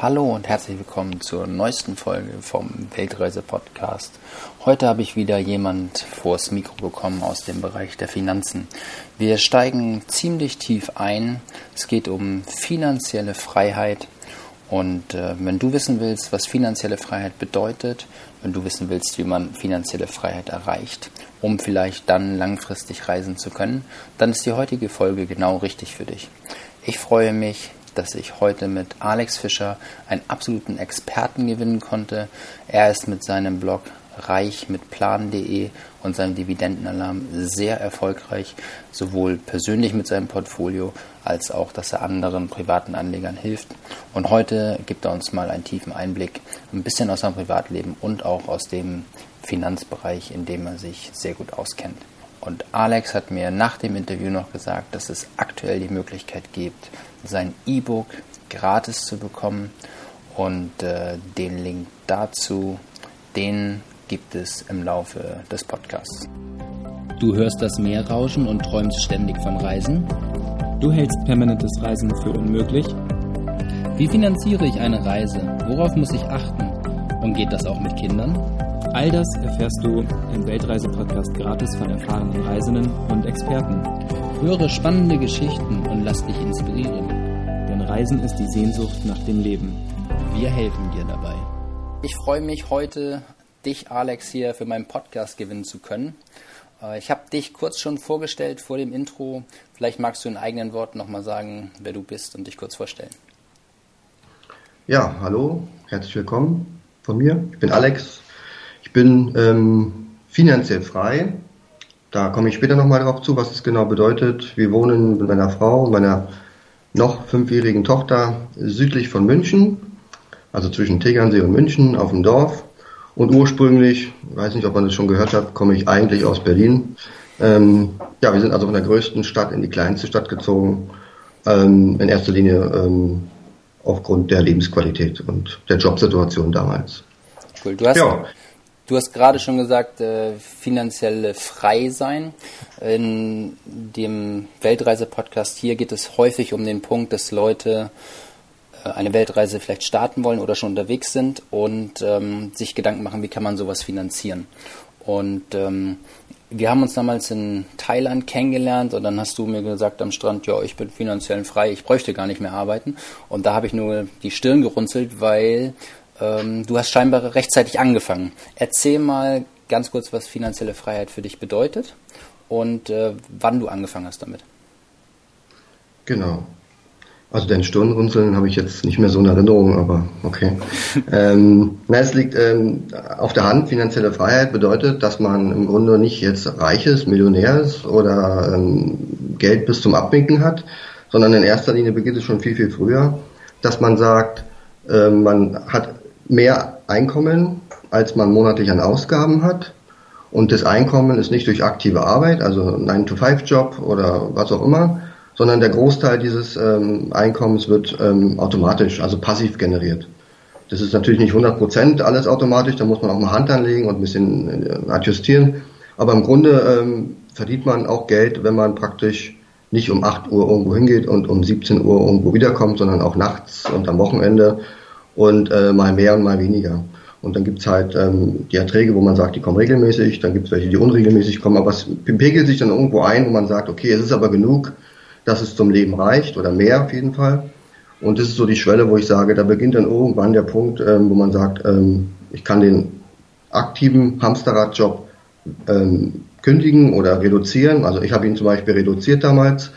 Hallo und herzlich willkommen zur neuesten Folge vom Weltreise-Podcast. Heute habe ich wieder jemand vors Mikro bekommen aus dem Bereich der Finanzen. Wir steigen ziemlich tief ein. Es geht um finanzielle Freiheit. Und äh, wenn du wissen willst, was finanzielle Freiheit bedeutet, wenn du wissen willst, wie man finanzielle Freiheit erreicht, um vielleicht dann langfristig reisen zu können, dann ist die heutige Folge genau richtig für dich. Ich freue mich, dass ich heute mit Alex Fischer einen absoluten Experten gewinnen konnte. Er ist mit seinem Blog reich mit plan.de und seinem Dividendenalarm sehr erfolgreich, sowohl persönlich mit seinem Portfolio als auch, dass er anderen privaten Anlegern hilft. Und heute gibt er uns mal einen tiefen Einblick, ein bisschen aus seinem Privatleben und auch aus dem Finanzbereich, in dem er sich sehr gut auskennt. Und Alex hat mir nach dem Interview noch gesagt, dass es aktuell die Möglichkeit gibt, sein E-Book gratis zu bekommen. Und äh, den Link dazu, den gibt es im Laufe des Podcasts. Du hörst das Meer rauschen und träumst ständig von Reisen? Du hältst permanentes Reisen für unmöglich? Wie finanziere ich eine Reise? Worauf muss ich achten? Und geht das auch mit Kindern? All das erfährst du im Weltreise-Podcast gratis von erfahrenen Reisenden und Experten. Höre spannende Geschichten und lass dich inspirieren. Denn Reisen ist die Sehnsucht nach dem Leben. Wir helfen dir dabei. Ich freue mich heute, dich, Alex, hier für meinen Podcast gewinnen zu können. Äh, ich habe dich kurz schon vorgestellt vor dem Intro. Vielleicht magst du in eigenen Worten nochmal sagen, wer du bist und dich kurz vorstellen. Ja, hallo, herzlich willkommen von mir. Ich bin Alex. Ich bin ähm, finanziell frei. Da komme ich später nochmal drauf zu, was es genau bedeutet. Wir wohnen mit meiner Frau und meiner noch fünfjährigen Tochter südlich von München, also zwischen Tegernsee und München auf dem Dorf. Und ursprünglich, weiß nicht, ob man das schon gehört hat, komme ich eigentlich aus Berlin. Ähm, ja, wir sind also von der größten Stadt in die kleinste Stadt gezogen. Ähm, in erster Linie ähm, aufgrund der Lebensqualität und der Jobsituation damals. Cool. Du hast, ja. Du hast gerade schon gesagt, äh, finanziell frei sein. In dem Weltreise-Podcast hier geht es häufig um den Punkt, dass Leute äh, eine Weltreise vielleicht starten wollen oder schon unterwegs sind und ähm, sich Gedanken machen, wie kann man sowas finanzieren. Und ähm, wir haben uns damals in Thailand kennengelernt und dann hast du mir gesagt am Strand, ja, ich bin finanziell frei, ich bräuchte gar nicht mehr arbeiten. Und da habe ich nur die Stirn gerunzelt, weil ähm, du hast scheinbar rechtzeitig angefangen. Erzähl mal ganz kurz, was finanzielle Freiheit für dich bedeutet und äh, wann du angefangen hast damit. Genau. Also den Stirnrunzeln habe ich jetzt nicht mehr so in Erinnerung, aber okay. ähm, na, es liegt ähm, auf der Hand, finanzielle Freiheit bedeutet, dass man im Grunde nicht jetzt reich ist, Millionär ist oder ähm, Geld bis zum Abwinken hat, sondern in erster Linie beginnt es schon viel, viel früher, dass man sagt, äh, man hat mehr Einkommen, als man monatlich an Ausgaben hat. Und das Einkommen ist nicht durch aktive Arbeit, also 9-to-5-Job oder was auch immer, sondern der Großteil dieses ähm, Einkommens wird ähm, automatisch, also passiv generiert. Das ist natürlich nicht 100 Prozent alles automatisch, da muss man auch mal Hand anlegen und ein bisschen äh, adjustieren. Aber im Grunde ähm, verdient man auch Geld, wenn man praktisch nicht um 8 Uhr irgendwo hingeht und um 17 Uhr irgendwo wiederkommt, sondern auch nachts und am Wochenende und äh, mal mehr und mal weniger. Und dann gibt's halt ähm, die Erträge, wo man sagt, die kommen regelmäßig, dann gibt's welche, die unregelmäßig kommen, aber es pegelt sich dann irgendwo ein, wo man sagt, okay, es ist aber genug, dass es zum Leben reicht oder mehr auf jeden Fall. Und das ist so die Schwelle, wo ich sage, da beginnt dann irgendwann der Punkt, ähm, wo man sagt, ähm, ich kann den aktiven Hamsterradjob ähm, kündigen oder reduzieren. Also ich habe ihn zum Beispiel reduziert damals,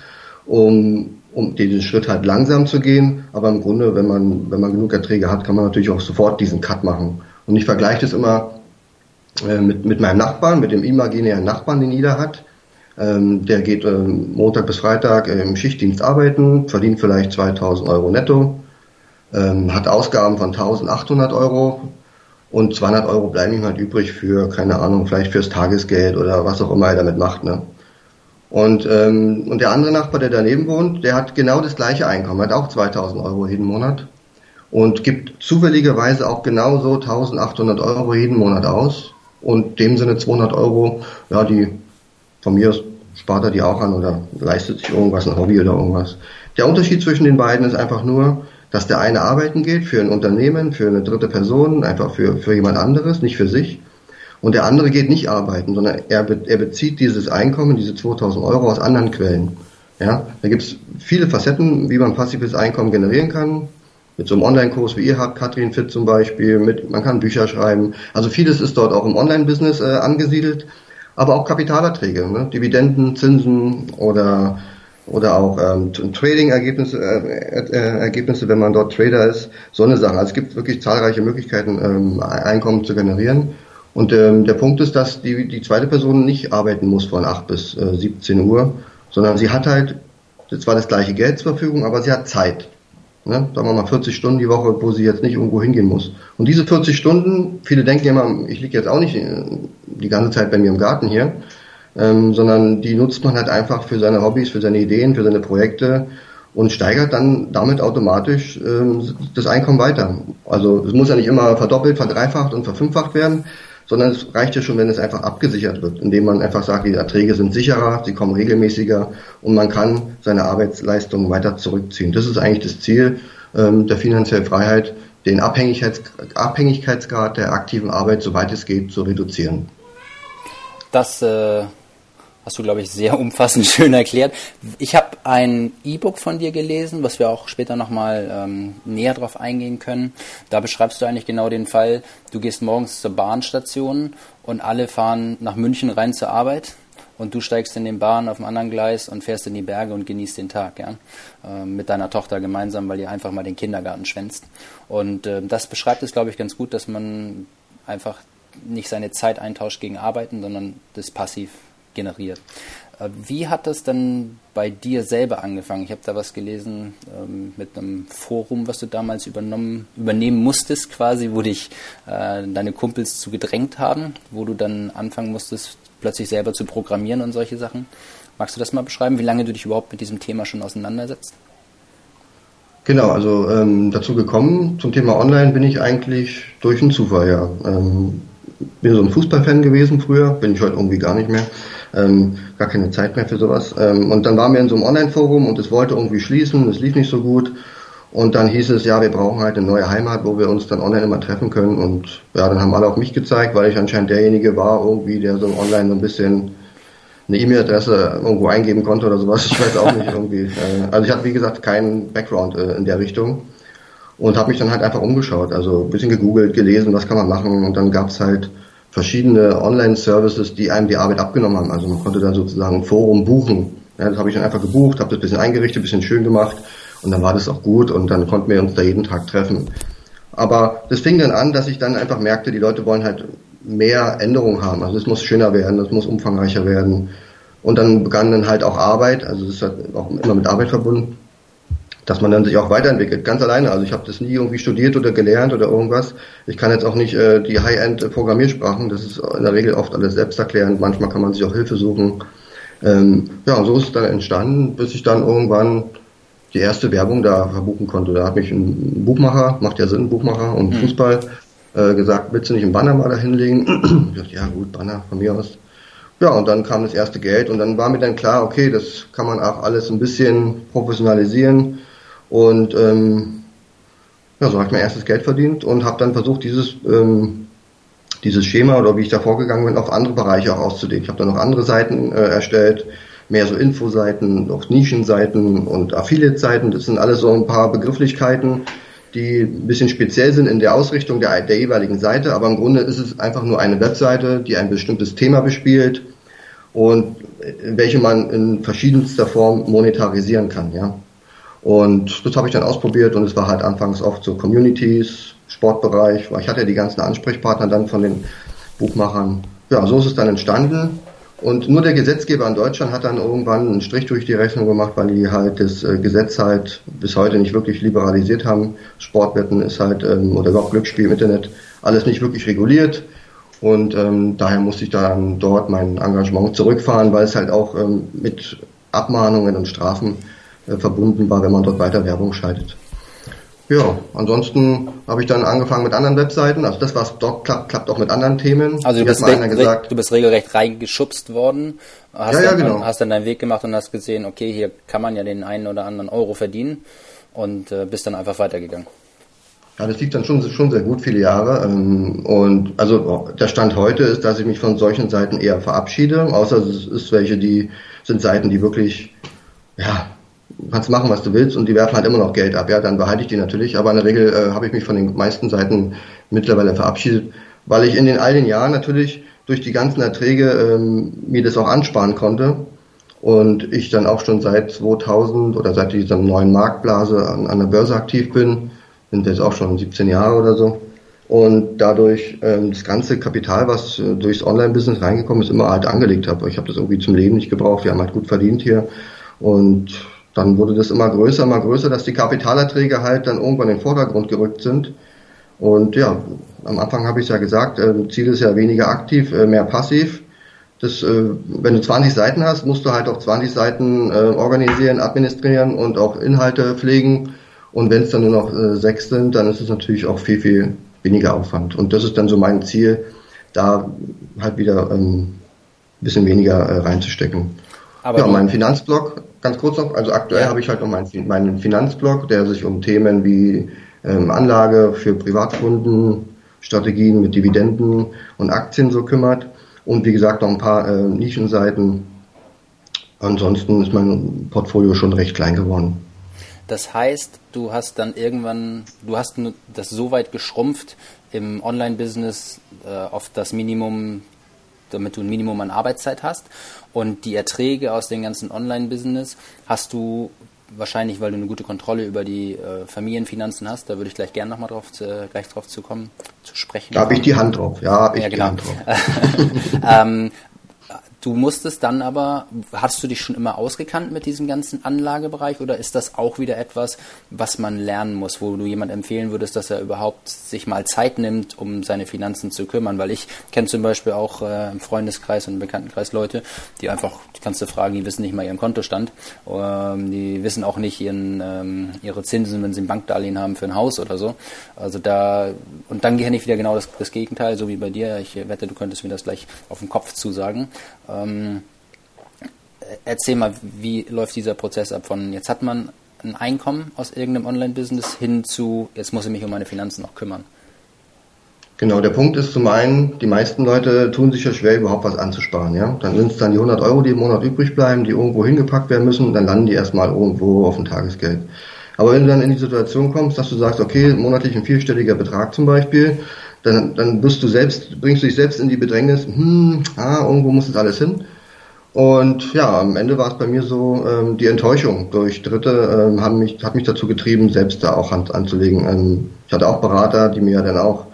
um, um diesen Schritt halt langsam zu gehen. Aber im Grunde, wenn man, wenn man genug Erträge hat, kann man natürlich auch sofort diesen Cut machen. Und ich vergleiche das immer äh, mit, mit meinem Nachbarn, mit dem imaginären Nachbarn, den jeder hat. Ähm, der geht ähm, Montag bis Freitag im Schichtdienst arbeiten, verdient vielleicht 2000 Euro netto, ähm, hat Ausgaben von 1800 Euro und 200 Euro bleiben ihm halt übrig für, keine Ahnung, vielleicht fürs Tagesgeld oder was auch immer er damit macht. Ne? Und, ähm, und der andere Nachbar, der daneben wohnt, der hat genau das gleiche Einkommen, hat auch 2000 Euro jeden Monat und gibt zufälligerweise auch genauso 1800 Euro jeden Monat aus und dem Sinne 200 Euro, ja, die von mir aus spart er die auch an oder leistet sich irgendwas, ein Hobby oder irgendwas. Der Unterschied zwischen den beiden ist einfach nur, dass der eine arbeiten geht für ein Unternehmen, für eine dritte Person, einfach für, für jemand anderes, nicht für sich. Und der andere geht nicht arbeiten, sondern er, er bezieht dieses Einkommen, diese 2000 Euro aus anderen Quellen. Ja, da gibt es viele Facetten, wie man passives Einkommen generieren kann. Mit so einem Online-Kurs wie ihr habt, Katrin Fit zum Beispiel, mit, man kann Bücher schreiben. Also vieles ist dort auch im Online-Business äh, angesiedelt, aber auch Kapitalerträge, ne? Dividenden, Zinsen oder oder auch ähm, Trading-Ergebnisse, äh, äh, Ergebnisse, wenn man dort Trader ist, so eine Sache. Also es gibt wirklich zahlreiche Möglichkeiten, ähm, Einkommen zu generieren. Und ähm, der Punkt ist, dass die, die zweite Person nicht arbeiten muss von 8 bis äh, 17 Uhr, sondern sie hat halt zwar das gleiche Geld zur Verfügung, aber sie hat Zeit. Ne? Sagen wir mal 40 Stunden die Woche, wo sie jetzt nicht irgendwo hingehen muss. Und diese 40 Stunden, viele denken immer, ich liege jetzt auch nicht äh, die ganze Zeit bei mir im Garten hier, ähm, sondern die nutzt man halt einfach für seine Hobbys, für seine Ideen, für seine Projekte und steigert dann damit automatisch ähm, das Einkommen weiter. Also es muss ja nicht immer verdoppelt, verdreifacht und verfünffacht werden, sondern es reicht ja schon, wenn es einfach abgesichert wird, indem man einfach sagt, die Erträge sind sicherer, sie kommen regelmäßiger und man kann seine Arbeitsleistung weiter zurückziehen. Das ist eigentlich das Ziel ähm, der finanziellen Freiheit, den Abhängigkeits Abhängigkeitsgrad der aktiven Arbeit, soweit es geht, zu reduzieren. Das äh, Hast du, glaube ich, sehr umfassend schön erklärt. Ich habe ein E-Book von dir gelesen, was wir auch später nochmal ähm, näher drauf eingehen können. Da beschreibst du eigentlich genau den Fall, du gehst morgens zur Bahnstation und alle fahren nach München rein zur Arbeit und du steigst in den Bahn auf dem anderen Gleis und fährst in die Berge und genießt den Tag, ja, äh, mit deiner Tochter gemeinsam, weil ihr einfach mal den Kindergarten schwänzt. Und äh, das beschreibt es, glaube ich, ganz gut, dass man einfach nicht seine Zeit eintauscht gegen Arbeiten, sondern das passiv generiert. Äh, wie hat das dann bei dir selber angefangen? Ich habe da was gelesen ähm, mit einem Forum, was du damals übernommen, übernehmen musstest, quasi, wo dich äh, deine Kumpels zu gedrängt haben, wo du dann anfangen musstest, plötzlich selber zu programmieren und solche Sachen. Magst du das mal beschreiben, wie lange du dich überhaupt mit diesem Thema schon auseinandersetzt? Genau, also ähm, dazu gekommen zum Thema Online bin ich eigentlich durch einen Zufall, ja. Ähm, bin so ein Fußballfan gewesen früher, bin ich heute irgendwie gar nicht mehr ähm, gar keine Zeit mehr für sowas. Ähm, und dann waren wir in so einem Online-Forum und es wollte irgendwie schließen, es lief nicht so gut. Und dann hieß es, ja, wir brauchen halt eine neue Heimat, wo wir uns dann online immer treffen können. Und ja, dann haben alle auf mich gezeigt, weil ich anscheinend derjenige war, irgendwie, der so online so ein bisschen eine E-Mail-Adresse irgendwo eingeben konnte oder sowas. Ich weiß auch nicht irgendwie. Äh, also ich hatte, wie gesagt, keinen Background äh, in der Richtung. Und habe mich dann halt einfach umgeschaut. Also ein bisschen gegoogelt, gelesen, was kann man machen. Und dann gab's halt verschiedene Online-Services, die einem die Arbeit abgenommen haben. Also man konnte dann sozusagen ein Forum buchen. Ja, das habe ich dann einfach gebucht, habe das ein bisschen eingerichtet, ein bisschen schön gemacht und dann war das auch gut und dann konnten wir uns da jeden Tag treffen. Aber das fing dann an, dass ich dann einfach merkte, die Leute wollen halt mehr Änderungen haben. Also es muss schöner werden, es muss umfangreicher werden. Und dann begann dann halt auch Arbeit, also es ist halt auch immer mit Arbeit verbunden dass man dann sich auch weiterentwickelt, ganz alleine. Also ich habe das nie irgendwie studiert oder gelernt oder irgendwas. Ich kann jetzt auch nicht äh, die High-End-Programmiersprachen, das ist in der Regel oft alles selbsterklärend. Manchmal kann man sich auch Hilfe suchen. Ähm, ja, und so ist es dann entstanden, bis ich dann irgendwann die erste Werbung da verbuchen konnte. Da hat mich ein Buchmacher, macht ja Sinn, Buchmacher und mhm. Fußball, äh, gesagt, willst du nicht einen Banner mal da hinlegen? ich dachte, ja gut, Banner von mir aus. Ja, und dann kam das erste Geld und dann war mir dann klar, okay, das kann man auch alles ein bisschen professionalisieren und ähm, ja, so habe ich mein erstes Geld verdient und habe dann versucht, dieses, ähm, dieses Schema oder wie ich da vorgegangen bin, auf andere Bereiche auch auszudehnen. Ich habe dann noch andere Seiten äh, erstellt, mehr so Infoseiten, auch Nischenseiten und Affiliate-Seiten. Das sind alles so ein paar Begrifflichkeiten, die ein bisschen speziell sind in der Ausrichtung der, der jeweiligen Seite, aber im Grunde ist es einfach nur eine Webseite, die ein bestimmtes Thema bespielt und äh, welche man in verschiedenster Form monetarisieren kann, ja. Und das habe ich dann ausprobiert und es war halt anfangs oft so Communities, Sportbereich, weil ich hatte ja die ganzen Ansprechpartner dann von den Buchmachern. Ja, so ist es dann entstanden. Und nur der Gesetzgeber in Deutschland hat dann irgendwann einen Strich durch die Rechnung gemacht, weil die halt das äh, Gesetz halt bis heute nicht wirklich liberalisiert haben. Sportwetten ist halt, ähm, oder überhaupt Glücksspiel im Internet, alles nicht wirklich reguliert. Und ähm, daher musste ich dann dort mein Engagement zurückfahren, weil es halt auch ähm, mit Abmahnungen und Strafen verbunden war, wenn man dort weiter Werbung schaltet. Ja, ansonsten habe ich dann angefangen mit anderen Webseiten. Also das, was dort klappt, klappt auch mit anderen Themen. Also du bist, gesagt, du bist regelrecht reingeschubst worden, hast, ja, ja, dann, genau. hast dann deinen Weg gemacht und hast gesehen, okay, hier kann man ja den einen oder anderen Euro verdienen. und äh, bist dann einfach weitergegangen. Ja, das lief dann schon, schon sehr gut, viele Jahre. Ähm, und also der Stand heute ist, dass ich mich von solchen Seiten eher verabschiede, außer es ist welche, die sind Seiten, die wirklich, ja, kannst machen, was du willst und die werfen halt immer noch Geld ab. Ja, dann behalte ich die natürlich. Aber in der Regel äh, habe ich mich von den meisten Seiten mittlerweile verabschiedet, weil ich in den all den Jahren natürlich durch die ganzen Erträge ähm, mir das auch ansparen konnte und ich dann auch schon seit 2000 oder seit dieser neuen Marktblase an, an der Börse aktiv bin, sind jetzt auch schon 17 Jahre oder so und dadurch ähm, das ganze Kapital, was äh, durchs Online-Business reingekommen ist, immer halt angelegt habe. Ich habe das irgendwie zum Leben nicht gebraucht. Wir haben halt gut verdient hier und dann wurde das immer größer, immer größer, dass die Kapitalerträge halt dann irgendwann in den Vordergrund gerückt sind. Und ja, am Anfang habe ich ja gesagt, äh, Ziel ist ja weniger aktiv, äh, mehr passiv. Das, äh, wenn du 20 Seiten hast, musst du halt auch 20 Seiten äh, organisieren, administrieren und auch Inhalte pflegen. Und wenn es dann nur noch äh, sechs sind, dann ist es natürlich auch viel, viel weniger Aufwand. Und das ist dann so mein Ziel, da halt wieder ähm, bisschen weniger äh, reinzustecken. Aber ja, mein Finanzblog, ganz kurz noch, also aktuell ja. habe ich halt noch meinen, meinen Finanzblog, der sich um Themen wie ähm, Anlage für Privatkunden, Strategien mit Dividenden und Aktien so kümmert. Und wie gesagt noch ein paar äh, Nischenseiten. Ansonsten ist mein Portfolio schon recht klein geworden. Das heißt, du hast dann irgendwann, du hast das so weit geschrumpft im Online-Business äh, auf das Minimum, damit du ein Minimum an Arbeitszeit hast. Und die Erträge aus dem ganzen Online-Business hast du wahrscheinlich, weil du eine gute Kontrolle über die äh, Familienfinanzen hast. Da würde ich gleich gerne nochmal drauf, äh, gleich drauf zu kommen, zu sprechen. Da habe ich die Hand drauf, ja, habe ich ja, die genau. Hand drauf. ähm, Du musstest dann aber, hast du dich schon immer ausgekannt mit diesem ganzen Anlagebereich oder ist das auch wieder etwas, was man lernen muss, wo du jemand empfehlen würdest, dass er überhaupt sich mal Zeit nimmt, um seine Finanzen zu kümmern? Weil ich kenne zum Beispiel auch äh, im Freundeskreis und im Bekanntenkreis Leute, die einfach, die kannst du fragen, die wissen nicht mal ihren Kontostand, ähm, die wissen auch nicht ihren, ähm, ihre Zinsen, wenn sie ein Bankdarlehen haben für ein Haus oder so. Also da, und dann kenne ich wieder genau das, das Gegenteil, so wie bei dir. Ich wette, du könntest mir das gleich auf den Kopf zusagen. Ähm, erzähl mal, wie läuft dieser Prozess ab von jetzt hat man ein Einkommen aus irgendeinem Online-Business hin zu jetzt muss ich mich um meine Finanzen auch kümmern? Genau, der Punkt ist zum einen, die meisten Leute tun sich ja schwer, überhaupt was anzusparen. Ja? Dann sind es dann die 100 Euro, die im Monat übrig bleiben, die irgendwo hingepackt werden müssen, dann landen die erstmal irgendwo auf dem Tagesgeld. Aber wenn du dann in die Situation kommst, dass du sagst, okay, monatlich ein vierstelliger Betrag zum Beispiel, dann, dann bist du selbst, bringst du dich selbst in die Bedrängnis, hm, ah, irgendwo muss das alles hin. Und ja, am Ende war es bei mir so, ähm, die Enttäuschung durch Dritte ähm, haben mich, hat mich dazu getrieben, selbst da auch Hand anzulegen. Ähm, ich hatte auch Berater, die mir dann auch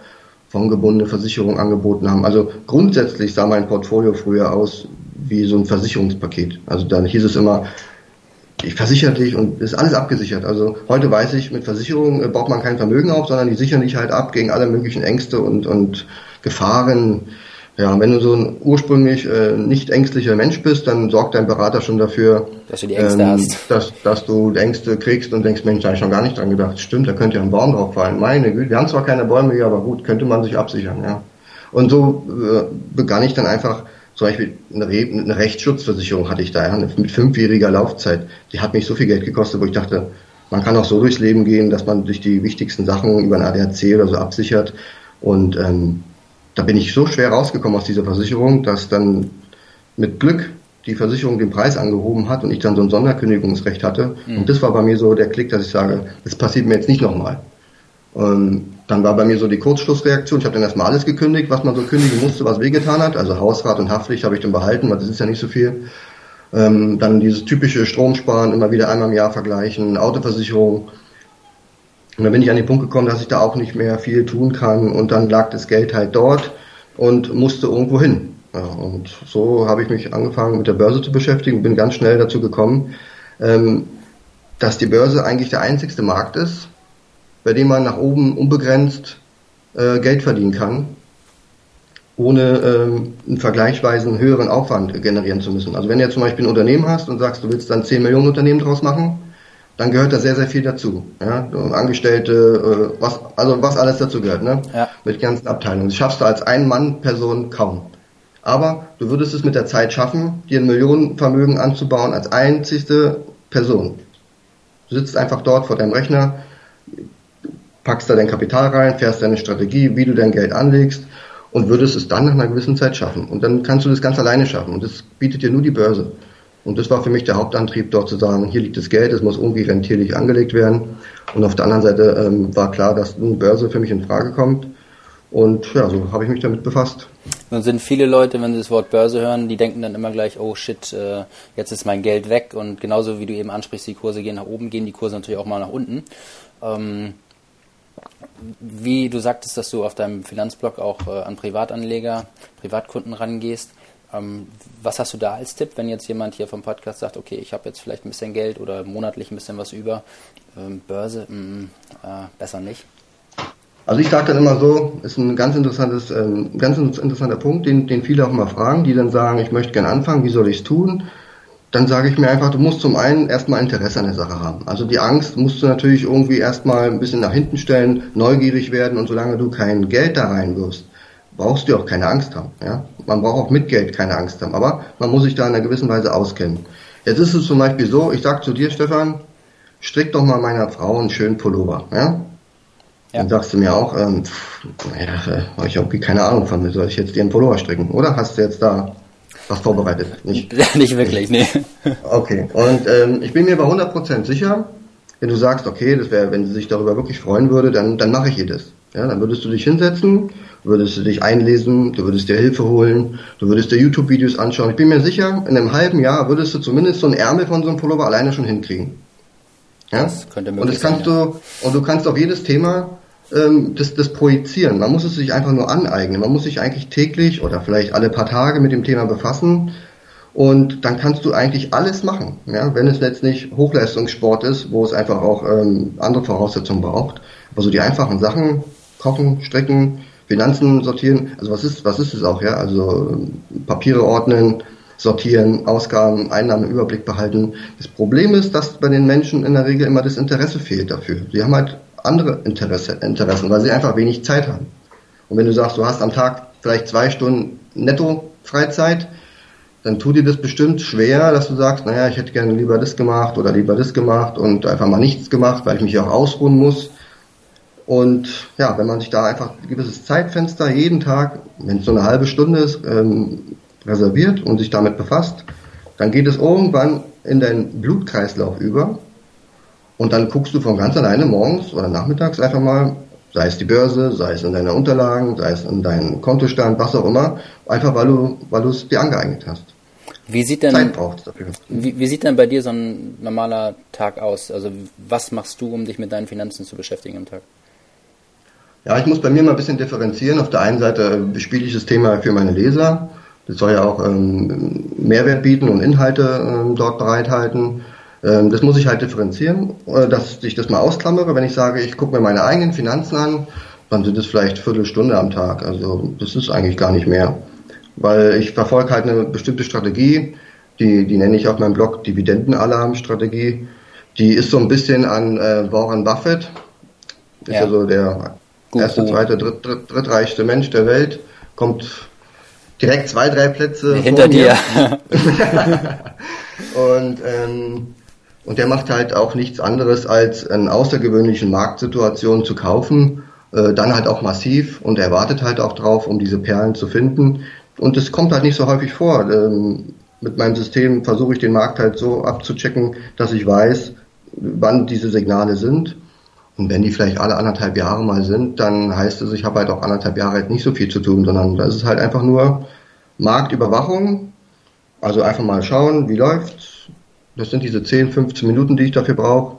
fondgebundene Versicherungen angeboten haben. Also grundsätzlich sah mein Portfolio früher aus wie so ein Versicherungspaket. Also dann hieß es immer, ich versichere dich und ist alles abgesichert. Also heute weiß ich, mit Versicherungen äh, baut man kein Vermögen auf, sondern die sichern dich halt ab gegen alle möglichen Ängste und, und Gefahren. Ja, wenn du so ein ursprünglich äh, nicht ängstlicher Mensch bist, dann sorgt dein Berater schon dafür, dass du die Ängste ähm, hast. Dass, dass du Ängste kriegst und denkst, Mensch, da habe ich noch gar nicht dran gedacht. Stimmt, da könnte ja ein Baum drauf fallen. Meine Güte, wir haben zwar keine Bäume hier, aber gut, könnte man sich absichern, ja. Und so äh, begann ich dann einfach zum Beispiel eine, eine Rechtsschutzversicherung hatte ich da, ja, mit fünfjähriger Laufzeit. Die hat mich so viel Geld gekostet, wo ich dachte, man kann auch so durchs Leben gehen, dass man sich die wichtigsten Sachen über ein ADAC oder so absichert. Und ähm, da bin ich so schwer rausgekommen aus dieser Versicherung, dass dann mit Glück die Versicherung den Preis angehoben hat und ich dann so ein Sonderkündigungsrecht hatte. Mhm. Und das war bei mir so der Klick, dass ich sage, das passiert mir jetzt nicht nochmal. Und dann war bei mir so die Kurzschlussreaktion. Ich habe dann erstmal alles gekündigt, was man so kündigen musste, was wehgetan hat. Also Hausrat und Haftpflicht habe ich dann behalten, weil das ist ja nicht so viel. Ähm, dann dieses typische Stromsparen, immer wieder einmal im Jahr vergleichen, Autoversicherung. Und dann bin ich an den Punkt gekommen, dass ich da auch nicht mehr viel tun kann. Und dann lag das Geld halt dort und musste irgendwo hin. Ja, und so habe ich mich angefangen mit der Börse zu beschäftigen und bin ganz schnell dazu gekommen, ähm, dass die Börse eigentlich der einzigste Markt ist, bei dem man nach oben unbegrenzt äh, Geld verdienen kann, ohne ähm, einen vergleichsweise höheren Aufwand generieren zu müssen. Also wenn du jetzt zum Beispiel ein Unternehmen hast und sagst, du willst dann 10 Millionen Unternehmen draus machen, dann gehört da sehr, sehr viel dazu. Ja? Angestellte, äh, was, also was alles dazu gehört, ne? Ja. Mit ganzen Abteilungen. Das schaffst du als Ein-Mann-Person kaum. Aber du würdest es mit der Zeit schaffen, dir ein Millionenvermögen anzubauen als einzigste Person. Du sitzt einfach dort vor deinem Rechner, packst da dein Kapital rein, fährst deine Strategie, wie du dein Geld anlegst und würdest es dann nach einer gewissen Zeit schaffen. Und dann kannst du das ganz alleine schaffen. Und das bietet dir nur die Börse. Und das war für mich der Hauptantrieb, dort zu sagen, hier liegt das Geld, es muss irgendwie rentierlich angelegt werden. Und auf der anderen Seite ähm, war klar, dass eine Börse für mich in Frage kommt. Und ja, so habe ich mich damit befasst. Dann sind viele Leute, wenn sie das Wort Börse hören, die denken dann immer gleich, oh shit, äh, jetzt ist mein Geld weg. Und genauso wie du eben ansprichst, die Kurse gehen nach oben, gehen die Kurse natürlich auch mal nach unten. Ähm, wie du sagtest, dass du auf deinem Finanzblog auch äh, an Privatanleger, Privatkunden rangehst. Ähm, was hast du da als Tipp, wenn jetzt jemand hier vom Podcast sagt, okay, ich habe jetzt vielleicht ein bisschen Geld oder monatlich ein bisschen was über, ähm, Börse, mh, mm, äh, besser nicht? Also ich sage dann immer so, ist ein ganz interessantes, ähm, ganz interessanter Punkt, den, den viele auch mal fragen, die dann sagen, ich möchte gerne anfangen, wie soll ich es tun? Dann sage ich mir einfach, du musst zum einen erstmal Interesse an der Sache haben. Also die Angst musst du natürlich irgendwie erstmal ein bisschen nach hinten stellen, neugierig werden und solange du kein Geld da rein wirst, brauchst du auch keine Angst haben. Ja? Man braucht auch mit Geld keine Angst haben, aber man muss sich da in einer gewissen Weise auskennen. Jetzt ist es zum Beispiel so, ich sag zu dir, Stefan, strick doch mal meiner Frau einen schönen Pullover. Ja? Ja. Dann sagst du mir auch, ähm, pff, naja, äh, ich habe keine Ahnung von, mir, soll ich jetzt dir einen Pullover stricken? Oder hast du jetzt da was vorbereitet? Nicht, nicht wirklich, nee. Okay, und ähm, ich bin mir bei 100% sicher, wenn du sagst, okay, das wäre, wenn sie sich darüber wirklich freuen würde, dann, dann mache ich ihr das. Ja, dann würdest du dich hinsetzen, würdest du dich einlesen, du würdest dir Hilfe holen, du würdest dir YouTube-Videos anschauen. Ich bin mir sicher, in einem halben Jahr würdest du zumindest so einen Ärmel von so einem Pullover alleine schon hinkriegen. Ja? Das könnte möglich und das kannst sein, ja. du und du kannst auf jedes Thema ähm, das, das projizieren. Man muss es sich einfach nur aneignen. Man muss sich eigentlich täglich oder vielleicht alle paar Tage mit dem Thema befassen. Und dann kannst du eigentlich alles machen, ja, wenn es jetzt nicht Hochleistungssport ist, wo es einfach auch ähm, andere Voraussetzungen braucht. Aber so die einfachen Sachen, kochen, stricken, Finanzen sortieren, also was ist, was ist es auch, ja? Also ähm, Papiere ordnen, sortieren, Ausgaben, Einnahmen, Überblick behalten. Das Problem ist, dass bei den Menschen in der Regel immer das Interesse fehlt dafür. Sie haben halt andere Interesse, Interessen, weil sie einfach wenig Zeit haben. Und wenn du sagst, du hast am Tag vielleicht zwei Stunden netto Freizeit, dann tut dir das bestimmt schwer, dass du sagst, naja, ich hätte gerne lieber das gemacht oder lieber das gemacht und einfach mal nichts gemacht, weil ich mich auch ausruhen muss. Und ja, wenn man sich da einfach ein gewisses Zeitfenster jeden Tag, wenn es so eine halbe Stunde ist, ähm, reserviert und sich damit befasst, dann geht es irgendwann in deinen Blutkreislauf über und dann guckst du von ganz alleine morgens oder nachmittags einfach mal, sei es die Börse, sei es in deine Unterlagen, sei es in deinen Kontostand, was auch immer, einfach weil du, weil du es dir angeeignet hast. Wie sieht denn, Zeit braucht dafür. Wie, wie sieht denn bei dir so ein normaler Tag aus? Also was machst du, um dich mit deinen Finanzen zu beschäftigen am Tag? Ja, ich muss bei mir mal ein bisschen differenzieren. Auf der einen Seite bespiele ich das Thema für meine Leser. Das soll ja auch ähm, Mehrwert bieten und Inhalte ähm, dort bereithalten. Ähm, das muss ich halt differenzieren, äh, dass ich das mal ausklammere. Wenn ich sage, ich gucke mir meine eigenen Finanzen an, dann sind es vielleicht Viertelstunde am Tag. Also das ist eigentlich gar nicht mehr. Weil ich verfolge halt eine bestimmte Strategie, die, die nenne ich auf meinem Blog Dividendenalarm-Strategie. Die ist so ein bisschen an äh, Warren Buffett. Das ja. ist also der Gut, erste, zweite, dritt, dritt, drittreichste Mensch der Welt. Kommt direkt zwei, drei Plätze hinter dir. und ähm, und der macht halt auch nichts anderes, als in außergewöhnlichen Marktsituationen zu kaufen, äh, dann halt auch massiv und er wartet halt auch drauf, um diese Perlen zu finden. Und es kommt halt nicht so häufig vor. Ähm, mit meinem System versuche ich den Markt halt so abzuchecken, dass ich weiß, wann diese Signale sind. Und wenn die vielleicht alle anderthalb Jahre mal sind, dann heißt es, ich habe halt auch anderthalb Jahre halt nicht so viel zu tun, sondern da ist halt einfach nur Marktüberwachung. Also einfach mal schauen, wie läuft's, das sind diese 10, 15 Minuten, die ich dafür brauche.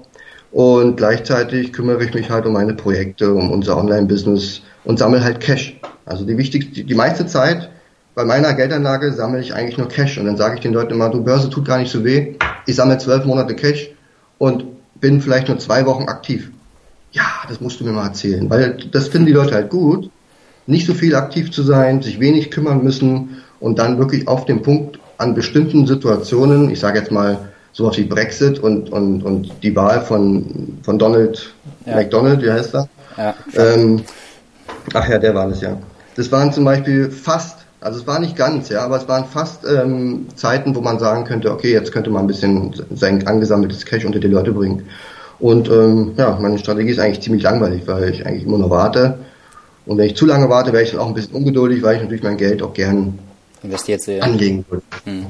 Und gleichzeitig kümmere ich mich halt um meine Projekte, um unser Online-Business und sammle halt Cash. Also die wichtigste, die meiste Zeit bei meiner Geldanlage sammle ich eigentlich nur Cash. Und dann sage ich den Leuten immer, du Börse tut gar nicht so weh. Ich sammle zwölf Monate Cash und bin vielleicht nur zwei Wochen aktiv. Ja, das musst du mir mal erzählen, weil das finden die Leute halt gut. Nicht so viel aktiv zu sein, sich wenig kümmern müssen und dann wirklich auf dem Punkt an bestimmten Situationen, ich sage jetzt mal sowas wie Brexit und, und, und die Wahl von, von Donald ja. McDonald, wie heißt er? Ja. Ähm, ach ja, der war es ja. Das waren zum Beispiel fast, also es war nicht ganz, ja, aber es waren fast ähm, Zeiten, wo man sagen könnte, okay, jetzt könnte man ein bisschen sein angesammeltes Cash unter die Leute bringen. Und ähm, ja, meine Strategie ist eigentlich ziemlich langweilig, weil ich eigentlich immer nur warte. Und wenn ich zu lange warte, wäre ich dann auch ein bisschen ungeduldig, weil ich natürlich mein Geld auch gern investiert sehe. anlegen würde. Hm.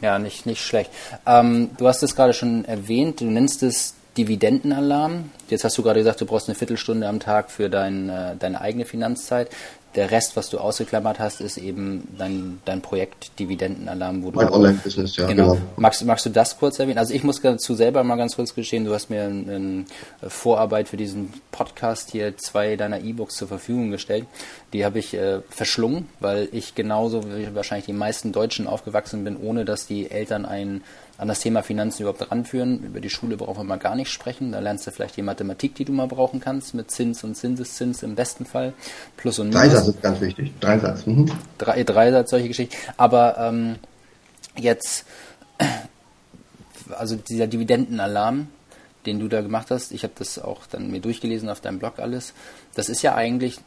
Ja, nicht, nicht schlecht. Ähm, du hast es gerade schon erwähnt, du nennst es Dividendenalarm. Jetzt hast du gerade gesagt, du brauchst eine Viertelstunde am Tag für dein, äh, deine eigene Finanzzeit der Rest, was du ausgeklammert hast, ist eben dein, dein Projekt Dividendenalarm, wo du. Mein Online-Business, ja. Genau. genau. Magst, magst du das kurz erwähnen? Also ich muss dazu selber mal ganz kurz gestehen, du hast mir eine Vorarbeit für diesen Podcast hier zwei deiner E-Books zur Verfügung gestellt. Die habe ich äh, verschlungen, weil ich genauso wie wahrscheinlich die meisten Deutschen aufgewachsen bin, ohne dass die Eltern einen an das Thema Finanzen überhaupt ranführen. Über die Schule brauchen wir mal gar nicht sprechen. Da lernst du vielleicht die Mathematik, die du mal brauchen kannst, mit Zins und Zinseszins im besten Fall. Plus und Minus. Dreisatz ist ganz wichtig. Dreisatz. Mhm. Drei, Dreisatz, solche Geschichten. Aber ähm, jetzt, also dieser Dividendenalarm, den du da gemacht hast, ich habe das auch dann mir durchgelesen auf deinem Blog alles, das ist ja eigentlich,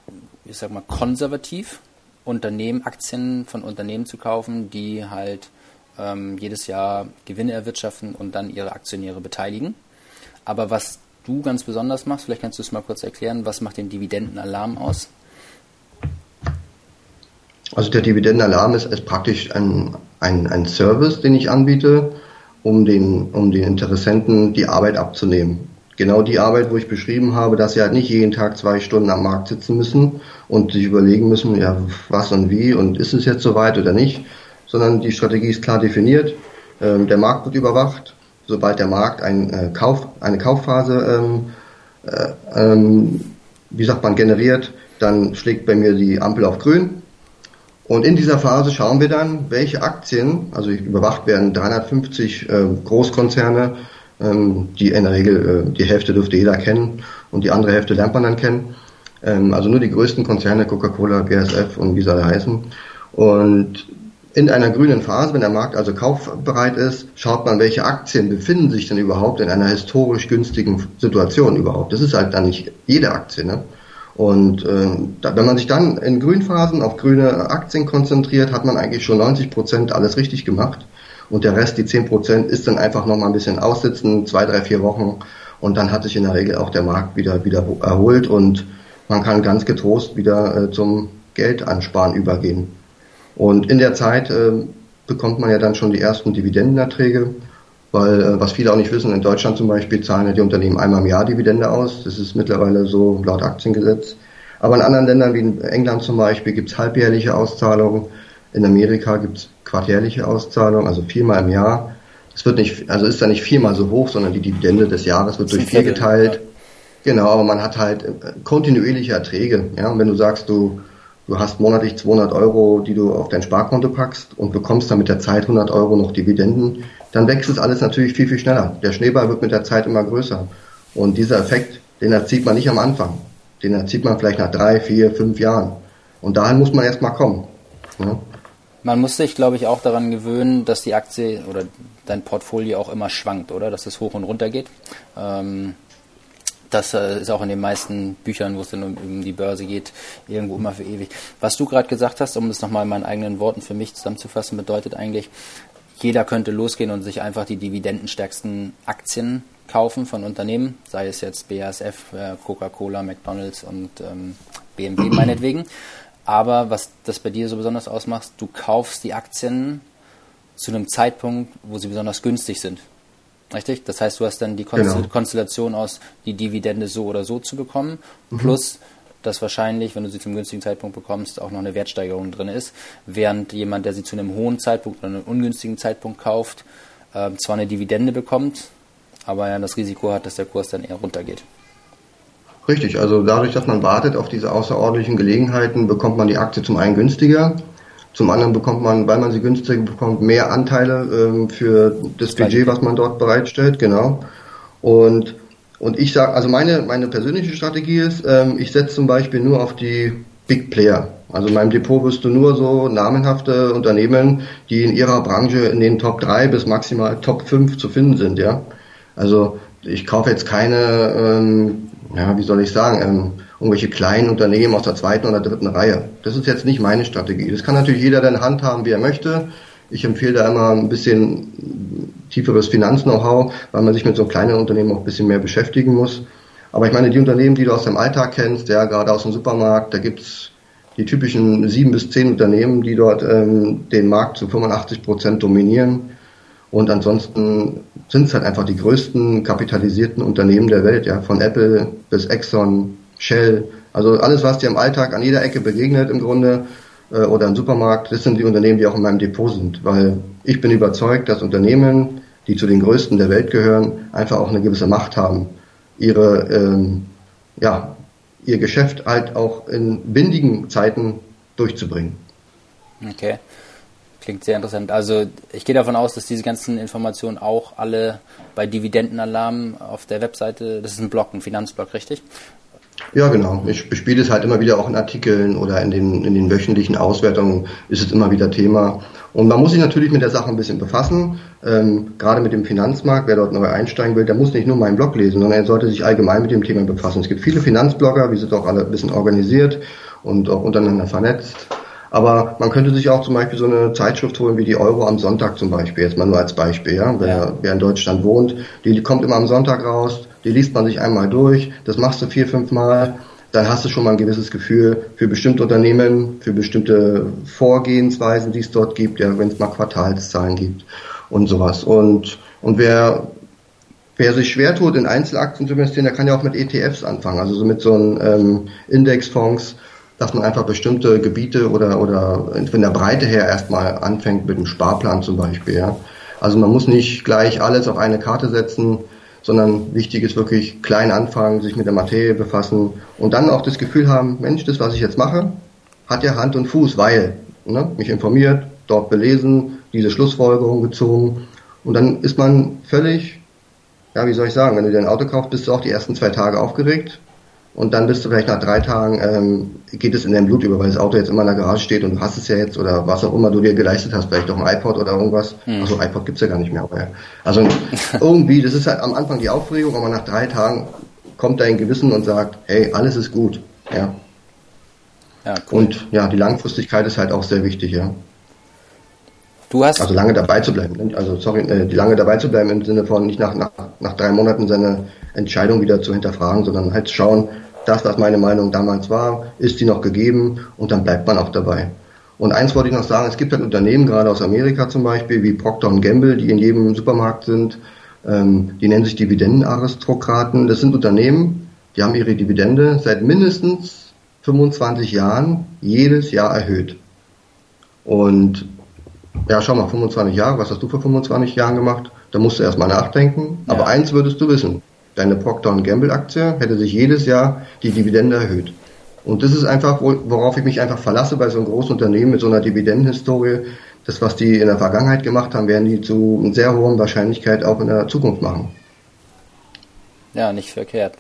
ich sag mal, konservativ, Unternehmen, Aktien von Unternehmen zu kaufen, die halt ähm, jedes Jahr Gewinne erwirtschaften und dann ihre Aktionäre beteiligen. Aber was du ganz besonders machst, vielleicht kannst du es mal kurz erklären, was macht den Dividendenalarm aus? Also der Dividendenalarm ist, ist praktisch ein, ein, ein Service, den ich anbiete, um den, um den Interessenten die Arbeit abzunehmen. Genau die Arbeit, wo ich beschrieben habe, dass sie halt nicht jeden Tag zwei Stunden am Markt sitzen müssen und sich überlegen müssen, ja, was und wie und ist es jetzt soweit oder nicht, sondern die Strategie ist klar definiert. Ähm, der Markt wird überwacht. Sobald der Markt ein, äh, Kauf, eine Kaufphase, ähm, äh, ähm, wie sagt man, generiert, dann schlägt bei mir die Ampel auf grün. Und in dieser Phase schauen wir dann, welche Aktien, also überwacht werden 350 äh, Großkonzerne, ähm, die in der Regel, äh, die Hälfte dürfte jeder kennen und die andere Hälfte lernt man dann kennen. Ähm, also nur die größten Konzerne, Coca-Cola, BASF und wie sie alle heißen. Und in einer grünen Phase, wenn der Markt also kaufbereit ist, schaut man, welche Aktien befinden sich denn überhaupt in einer historisch günstigen Situation überhaupt. Das ist halt dann nicht jede Aktie. Ne? Und äh, da, wenn man sich dann in Grünphasen auf grüne Aktien konzentriert, hat man eigentlich schon 90 Prozent alles richtig gemacht. Und der Rest, die 10 Prozent, ist dann einfach noch mal ein bisschen aussitzen, zwei, drei, vier Wochen. Und dann hat sich in der Regel auch der Markt wieder, wieder erholt und man kann ganz getrost wieder äh, zum Geld ansparen übergehen. Und in der Zeit äh, bekommt man ja dann schon die ersten Dividendenerträge, weil, äh, was viele auch nicht wissen, in Deutschland zum Beispiel zahlen ja die Unternehmen einmal im Jahr Dividende aus. Das ist mittlerweile so laut Aktiengesetz. Aber in anderen Ländern wie in England zum Beispiel gibt es halbjährliche Auszahlungen. In Amerika gibt es quartärliche Auszahlungen, also viermal im Jahr. Es wird nicht, also ist da nicht viermal so hoch, sondern die Dividende des Jahres wird durch vier geteilt. Ja. Genau, aber man hat halt äh, kontinuierliche Erträge. Ja, und wenn du sagst, du Du hast monatlich 200 Euro, die du auf dein Sparkonto packst und bekommst dann mit der Zeit 100 Euro noch Dividenden. Dann wächst es alles natürlich viel, viel schneller. Der Schneeball wird mit der Zeit immer größer. Und dieser Effekt, den erzielt man nicht am Anfang. Den erzielt man vielleicht nach drei, vier, fünf Jahren. Und dahin muss man erstmal kommen. Ja. Man muss sich, glaube ich, auch daran gewöhnen, dass die Aktie oder dein Portfolio auch immer schwankt, oder? Dass es hoch und runter geht. Ähm, das äh, ist auch in den meisten Büchern, wo es dann um, um, die Börse geht, irgendwo immer für ewig. Was du gerade gesagt hast, um das nochmal in meinen eigenen Worten für mich zusammenzufassen, bedeutet eigentlich, jeder könnte losgehen und sich einfach die dividendenstärksten Aktien kaufen von Unternehmen, sei es jetzt BASF, äh, Coca-Cola, McDonalds und ähm, BMW meinetwegen. Aber was das bei dir so besonders ausmacht, du kaufst die Aktien zu einem Zeitpunkt, wo sie besonders günstig sind. Richtig? Das heißt, du hast dann die genau. Konstellation aus, die Dividende so oder so zu bekommen, mhm. plus dass wahrscheinlich, wenn du sie zum günstigen Zeitpunkt bekommst, auch noch eine Wertsteigerung drin ist, während jemand, der sie zu einem hohen Zeitpunkt oder einem ungünstigen Zeitpunkt kauft, äh, zwar eine Dividende bekommt, aber ja das Risiko hat, dass der Kurs dann eher runtergeht. Richtig, also dadurch, dass man wartet auf diese außerordentlichen Gelegenheiten, bekommt man die Aktie zum einen günstiger zum anderen bekommt man, weil man sie günstiger bekommt, mehr Anteile ähm, für das Budget, was man dort bereitstellt, genau. Und und ich sage, also meine meine persönliche Strategie ist, ähm, ich setze zum Beispiel nur auf die Big Player. Also in meinem Depot wirst du nur so namenhafte Unternehmen, die in ihrer Branche in den Top 3 bis maximal Top 5 zu finden sind, ja. Also ich kaufe jetzt keine, ähm, ja, wie soll ich sagen, ähm, irgendwelche kleinen Unternehmen aus der zweiten oder dritten Reihe. Das ist jetzt nicht meine Strategie. Das kann natürlich jeder dann handhaben, wie er möchte. Ich empfehle da immer ein bisschen tieferes Finanz-Know-how, weil man sich mit so kleinen Unternehmen auch ein bisschen mehr beschäftigen muss. Aber ich meine, die Unternehmen, die du aus dem Alltag kennst, ja, gerade aus dem Supermarkt, da gibt's die typischen sieben bis zehn Unternehmen, die dort ähm, den Markt zu 85 Prozent dominieren. Und ansonsten sind es halt einfach die größten kapitalisierten Unternehmen der Welt, ja, von Apple bis Exxon, Shell, also alles, was dir im Alltag an jeder Ecke begegnet im Grunde äh, oder im Supermarkt, das sind die Unternehmen, die auch in meinem Depot sind, weil ich bin überzeugt, dass Unternehmen, die zu den größten der Welt gehören, einfach auch eine gewisse Macht haben, ihre ähm, ja ihr Geschäft halt auch in windigen Zeiten durchzubringen. Okay. Klingt sehr interessant. Also ich gehe davon aus, dass diese ganzen Informationen auch alle bei Dividendenalarm auf der Webseite, das ist ein Blog, ein Finanzblog, richtig? Ja, genau. Ich bespiele es halt immer wieder auch in Artikeln oder in den, in den wöchentlichen Auswertungen ist es immer wieder Thema. Und man muss sich natürlich mit der Sache ein bisschen befassen, ähm, gerade mit dem Finanzmarkt. Wer dort neu einsteigen will, der muss nicht nur meinen Blog lesen, sondern er sollte sich allgemein mit dem Thema befassen. Es gibt viele Finanzblogger, wir sind auch alle ein bisschen organisiert und auch untereinander vernetzt. Aber man könnte sich auch zum Beispiel so eine Zeitschrift holen wie die Euro am Sonntag zum Beispiel, jetzt mal nur als Beispiel, ja. Wer, ja. wer in Deutschland wohnt, die kommt immer am Sonntag raus, die liest man sich einmal durch, das machst du vier, fünf Mal, dann hast du schon mal ein gewisses Gefühl für bestimmte Unternehmen, für bestimmte Vorgehensweisen, die es dort gibt, ja, wenn es mal Quartalszahlen gibt und sowas. Und, und wer, wer sich schwer tut, in Einzelaktien zu investieren, der kann ja auch mit ETFs anfangen, also so mit so einem ähm, Indexfonds, dass man einfach bestimmte Gebiete oder, oder von der Breite her erstmal anfängt mit dem Sparplan zum Beispiel. Ja. Also man muss nicht gleich alles auf eine Karte setzen, sondern wichtig ist wirklich klein anfangen, sich mit der Materie befassen und dann auch das Gefühl haben, Mensch, das, was ich jetzt mache, hat ja Hand und Fuß, weil ne, mich informiert, dort belesen, diese Schlussfolgerung gezogen und dann ist man völlig, ja, wie soll ich sagen, wenn du dir ein Auto kaufst, bist du auch die ersten zwei Tage aufgeregt, und dann bist du vielleicht nach drei Tagen, ähm, geht es in dein Blut über, weil das Auto jetzt immer in der Garage steht und du hast es ja jetzt oder was auch immer du dir geleistet hast, vielleicht auch ein iPod oder irgendwas. Mhm. Also iPod gibt's ja gar nicht mehr. Aber ja. Also irgendwie, das ist halt am Anfang die Aufregung, aber nach drei Tagen kommt dein Gewissen und sagt, hey, alles ist gut. Ja. ja cool. Und ja, die Langfristigkeit ist halt auch sehr wichtig, ja. Du hast also lange dabei zu bleiben. Ne? Also sorry, äh, die lange dabei zu bleiben im Sinne von nicht nach, nach, nach drei Monaten seine Entscheidung wieder zu hinterfragen, sondern halt schauen, das, was meine Meinung damals war, ist die noch gegeben und dann bleibt man auch dabei. Und eins wollte ich noch sagen, es gibt halt Unternehmen, gerade aus Amerika zum Beispiel, wie Procter Gamble, die in jedem Supermarkt sind, ähm, die nennen sich Dividendenaristokraten. Das sind Unternehmen, die haben ihre Dividende seit mindestens 25 Jahren jedes Jahr erhöht. Und ja, schau mal, 25 Jahre, was hast du vor 25 Jahren gemacht? Da musst du erstmal nachdenken. Ja. Aber eins würdest du wissen, deine Procter Gamble Aktie hätte sich jedes Jahr die Dividende erhöht. Und das ist einfach, worauf ich mich einfach verlasse bei so einem großen Unternehmen mit so einer Dividendenhistorie. Das, was die in der Vergangenheit gemacht haben, werden die zu sehr hohen Wahrscheinlichkeit auch in der Zukunft machen. Ja, nicht verkehrt.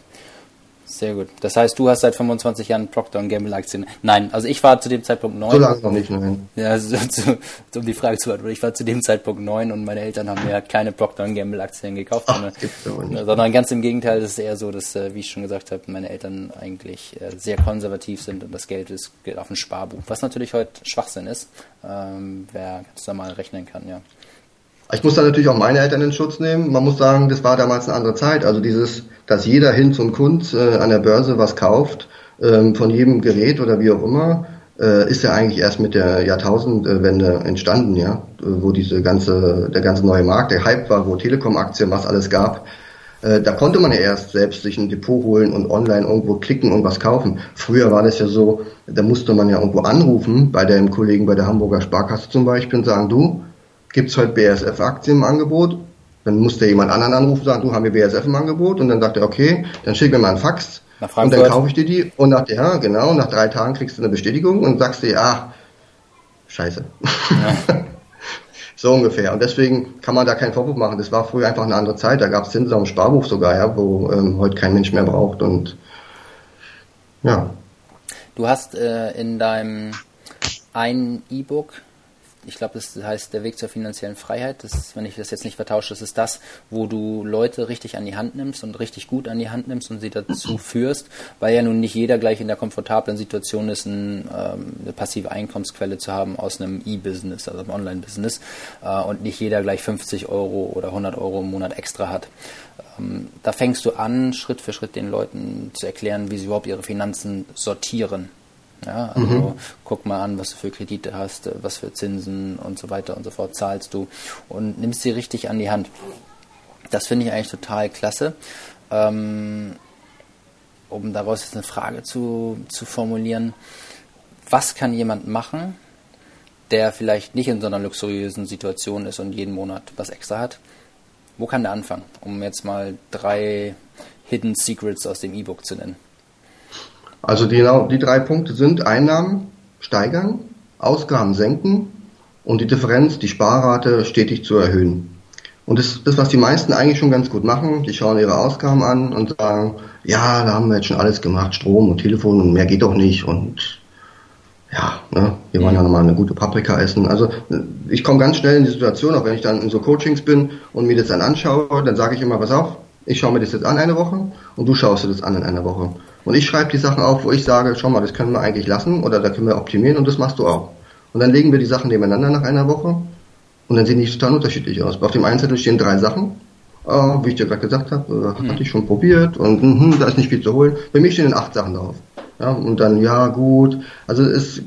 Sehr gut. Das heißt, du hast seit 25 Jahren Procter Gamble Aktien. Nein, also ich war zu dem Zeitpunkt neun. So lange noch nicht, nein. Ja, also, zu, um die Frage zu beantworten. Ich war zu dem Zeitpunkt neun und meine Eltern haben mir keine Procter Gamble Aktien gekauft, Ach, sondern, sondern, ganz im Gegenteil. Das ist eher so, dass, äh, wie ich schon gesagt habe, meine Eltern eigentlich äh, sehr konservativ sind und das Geld ist geht auf ein Sparbuch, was natürlich heute Schwachsinn ist. Ähm, wer ganz normal rechnen kann, ja. Ich muss da natürlich auch meine Eltern in Schutz nehmen. Man muss sagen, das war damals eine andere Zeit. Also dieses, dass jeder Hinz und Kunz äh, an der Börse was kauft, ähm, von jedem Gerät oder wie auch immer, äh, ist ja eigentlich erst mit der Jahrtausendwende entstanden, ja, wo diese ganze, der ganze neue Markt, der Hype war, wo Telekom-Aktien, was alles gab. Äh, da konnte man ja erst selbst sich ein Depot holen und online irgendwo klicken und was kaufen. Früher war das ja so, da musste man ja irgendwo anrufen, bei dem Kollegen bei der Hamburger Sparkasse zum Beispiel und sagen, du, gibt's heute BASF-Aktien im Angebot? Dann muss der jemand anderen anrufen und sagen, du, haben wir BASF im Angebot? Und dann sagt er, okay, dann schick mir mal einen Fax. Und dann kaufe ich dir die. Und nach, ja, genau, nach drei Tagen kriegst du eine Bestätigung und sagst dir, ah, scheiße. Ja. so ungefähr. Und deswegen kann man da keinen Vorwurf machen. Das war früher einfach eine andere Zeit. Da gab es Zinsen am Sparbuch sogar, ja, wo ähm, heute kein Mensch mehr braucht. Und ja. Du hast äh, in deinem ein E-Book ich glaube, das heißt der Weg zur finanziellen Freiheit. Das, wenn ich das jetzt nicht vertausche, das ist das, wo du Leute richtig an die Hand nimmst und richtig gut an die Hand nimmst und sie dazu führst, weil ja nun nicht jeder gleich in der komfortablen Situation ist, ein, ähm, eine passive Einkommensquelle zu haben aus einem E-Business, also einem Online-Business, äh, und nicht jeder gleich 50 Euro oder 100 Euro im Monat extra hat. Ähm, da fängst du an, Schritt für Schritt den Leuten zu erklären, wie sie überhaupt ihre Finanzen sortieren ja, also mhm. guck mal an, was du für Kredite hast, was für Zinsen und so weiter und so fort zahlst du und nimmst sie richtig an die Hand. Das finde ich eigentlich total klasse. Ähm, um daraus jetzt eine Frage zu, zu formulieren, was kann jemand machen, der vielleicht nicht in so einer luxuriösen Situation ist und jeden Monat was extra hat? Wo kann der anfangen? Um jetzt mal drei Hidden Secrets aus dem E-Book zu nennen. Also die, die drei Punkte sind Einnahmen steigern, Ausgaben senken und die Differenz, die Sparrate stetig zu erhöhen. Und das, das, was die meisten eigentlich schon ganz gut machen, die schauen ihre Ausgaben an und sagen, ja, da haben wir jetzt schon alles gemacht, Strom und Telefon und mehr geht doch nicht und ja, ne, wir wollen ja nochmal eine gute Paprika essen. Also ich komme ganz schnell in die Situation, auch wenn ich dann in so Coachings bin und mir das dann anschaue, dann sage ich immer, pass auf, ich schaue mir das jetzt an eine Woche und du schaust dir das an in einer Woche. Und ich schreibe die Sachen auf, wo ich sage, schau mal, das können wir eigentlich lassen oder da können wir optimieren und das machst du auch. Und dann legen wir die Sachen nebeneinander nach einer Woche und dann sehen die total unterschiedlich aus. Auf dem einen Zettel stehen drei Sachen, äh, wie ich dir gerade gesagt habe, äh, mhm. hatte ich schon probiert und mh, da ist nicht viel zu holen. Bei mir stehen acht Sachen drauf. Ja, und dann, ja, gut. Also es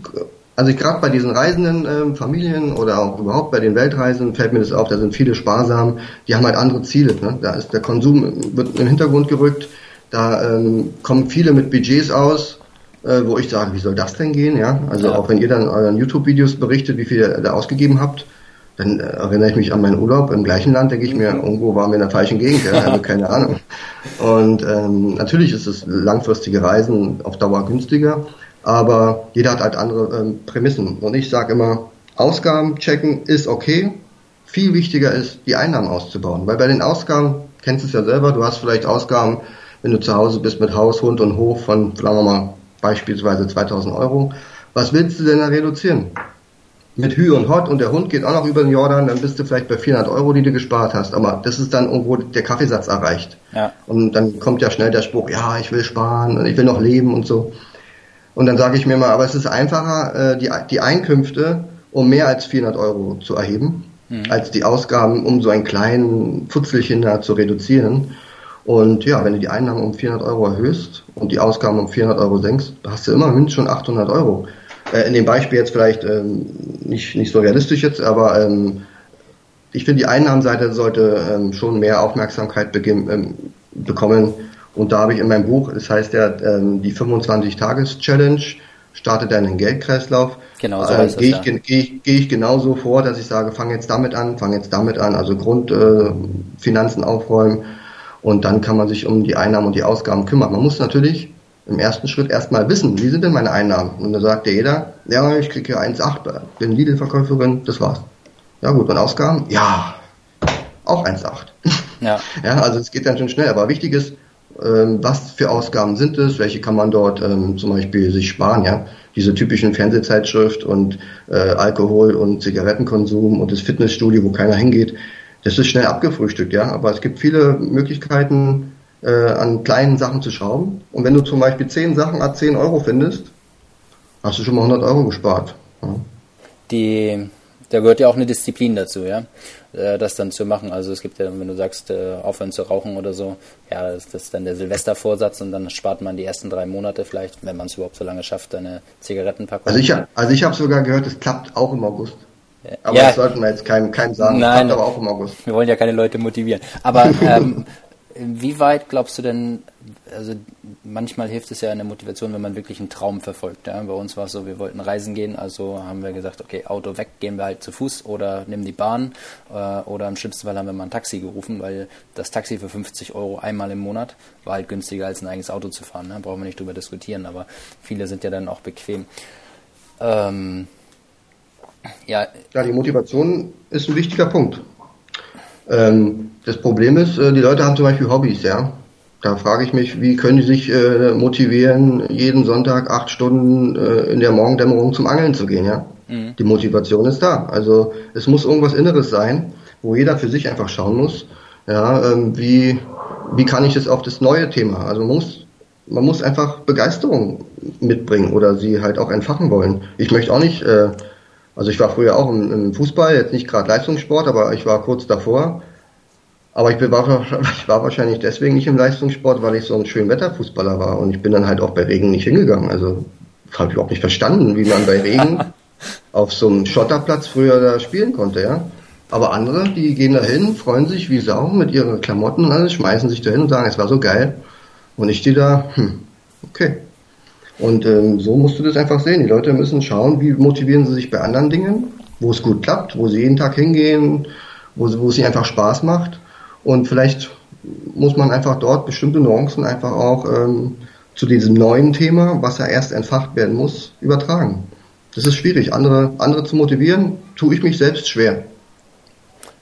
also gerade bei diesen reisenden ähm, Familien oder auch überhaupt bei den Weltreisen fällt mir das auf, da sind viele sparsam, die haben halt andere Ziele. Ne? Da ist der Konsum wird im Hintergrund gerückt, da ähm, kommen viele mit Budgets aus, äh, wo ich sage, wie soll das denn gehen? Ja, also ja. auch wenn ihr dann euren YouTube-Videos berichtet, wie viel ihr da ausgegeben habt, dann äh, erinnere ich mich an meinen Urlaub im gleichen Land, denke ich mir, irgendwo waren wir in der falschen Gegend, ja, also keine Ahnung. Und ähm, natürlich ist es langfristige Reisen auf Dauer günstiger, aber jeder hat halt andere ähm, Prämissen. Und ich sage immer, Ausgaben checken ist okay. Viel wichtiger ist, die Einnahmen auszubauen. Weil bei den Ausgaben, kennst du es ja selber, du hast vielleicht Ausgaben, wenn du zu Hause bist mit Haus, Hund und Hof von, sagen wir mal, beispielsweise 2000 Euro. Was willst du denn da reduzieren? Mit Hü und Hot und der Hund geht auch noch über den Jordan, dann bist du vielleicht bei 400 Euro, die du gespart hast. Aber das ist dann irgendwo der Kaffeesatz erreicht. Ja. Und dann kommt ja schnell der Spruch, ja, ich will sparen und ich will noch leben und so. Und dann sage ich mir mal, aber es ist einfacher, äh, die, die Einkünfte um mehr als 400 Euro zu erheben, mhm. als die Ausgaben, um so einen kleinen Futzelchen da zu reduzieren. Und ja, wenn du die Einnahmen um 400 Euro erhöhst und die Ausgaben um 400 Euro senkst, hast du immerhin schon 800 Euro. Äh, in dem Beispiel jetzt vielleicht ähm, nicht, nicht so realistisch jetzt, aber ähm, ich finde, die Einnahmenseite sollte ähm, schon mehr Aufmerksamkeit ähm, bekommen und da habe ich in meinem Buch, das heißt ja ähm, die 25-Tages-Challenge, startet einen Geldkreislauf. Genau, so äh, gehe ich, ja. geh ich, geh ich genauso vor, dass ich sage, fang jetzt damit an, fang jetzt damit an, also Grundfinanzen äh, aufräumen und dann kann man sich um die Einnahmen und die Ausgaben kümmern. Man muss natürlich im ersten Schritt erstmal wissen, wie sind denn meine Einnahmen? Und dann sagt ja jeder, ja, ich kriege hier 1,8, bin Lidl-Verkäuferin, das war's. Ja gut, und Ausgaben? Ja, auch 1,8. Ja. ja, also es geht dann schon schnell, aber wichtig ist, ähm, was für Ausgaben sind es, welche kann man dort ähm, zum Beispiel sich sparen, ja. Diese typischen Fernsehzeitschrift und äh, Alkohol und Zigarettenkonsum und das Fitnessstudio, wo keiner hingeht, das ist schnell abgefrühstückt, ja. Aber es gibt viele Möglichkeiten, äh, an kleinen Sachen zu schrauben. Und wenn du zum Beispiel zehn Sachen a 10 Euro findest, hast du schon mal 100 Euro gespart. Ja. Die da gehört ja auch eine Disziplin dazu, ja, äh, das dann zu machen. Also es gibt ja, wenn du sagst, äh, aufhören zu rauchen oder so, ja, das, das ist dann der Silvestervorsatz und dann spart man die ersten drei Monate vielleicht, wenn man es überhaupt so lange schafft, eine Zigarettenpackung. Also ich, also ich habe sogar gehört, es klappt auch im August. Aber ja, das sollten wir jetzt keinem, keinem sagen. Nein, aber auch im August. Wir wollen ja keine Leute motivieren. Aber ähm, Inwieweit glaubst du denn, also manchmal hilft es ja in der Motivation, wenn man wirklich einen Traum verfolgt. Ja? Bei uns war es so, wir wollten reisen gehen, also haben wir gesagt, okay, Auto weg, gehen wir halt zu Fuß oder nehmen die Bahn äh, oder im schlimmsten Fall haben wir mal ein Taxi gerufen, weil das Taxi für 50 Euro einmal im Monat war halt günstiger als ein eigenes Auto zu fahren. Ne? Brauchen wir nicht drüber diskutieren, aber viele sind ja dann auch bequem. Ähm, ja. ja, die Motivation ist ein wichtiger Punkt. Ähm, das Problem ist, äh, die Leute haben zum Beispiel Hobbys, ja. Da frage ich mich, wie können die sich äh, motivieren, jeden Sonntag acht Stunden äh, in der Morgendämmerung zum Angeln zu gehen, ja? Mhm. Die Motivation ist da. Also es muss irgendwas Inneres sein, wo jeder für sich einfach schauen muss, ja, ähm, wie, wie kann ich es auf das neue Thema? Also man muss, man muss einfach Begeisterung mitbringen oder sie halt auch entfachen wollen. Ich möchte auch nicht, äh, also ich war früher auch im, im Fußball, jetzt nicht gerade Leistungssport, aber ich war kurz davor. Aber ich war, ich war wahrscheinlich deswegen nicht im Leistungssport, weil ich so ein Schönwetterfußballer war und ich bin dann halt auch bei Regen nicht hingegangen. Also habe ich überhaupt nicht verstanden, wie man bei Regen auf so einem Schotterplatz früher da spielen konnte, ja. Aber andere, die gehen da hin, freuen sich wie Sau mit ihren Klamotten und alles, schmeißen sich da hin und sagen, es war so geil. Und ich stehe da, hm, okay. Und ähm, so musst du das einfach sehen. Die Leute müssen schauen, wie motivieren sie sich bei anderen Dingen, wo es gut klappt, wo sie jeden Tag hingehen, wo, wo es ihnen einfach Spaß macht. Und vielleicht muss man einfach dort bestimmte Nuancen einfach auch ähm, zu diesem neuen Thema, was ja erst entfacht werden muss, übertragen. Das ist schwierig. Andere, andere zu motivieren, tue ich mich selbst schwer.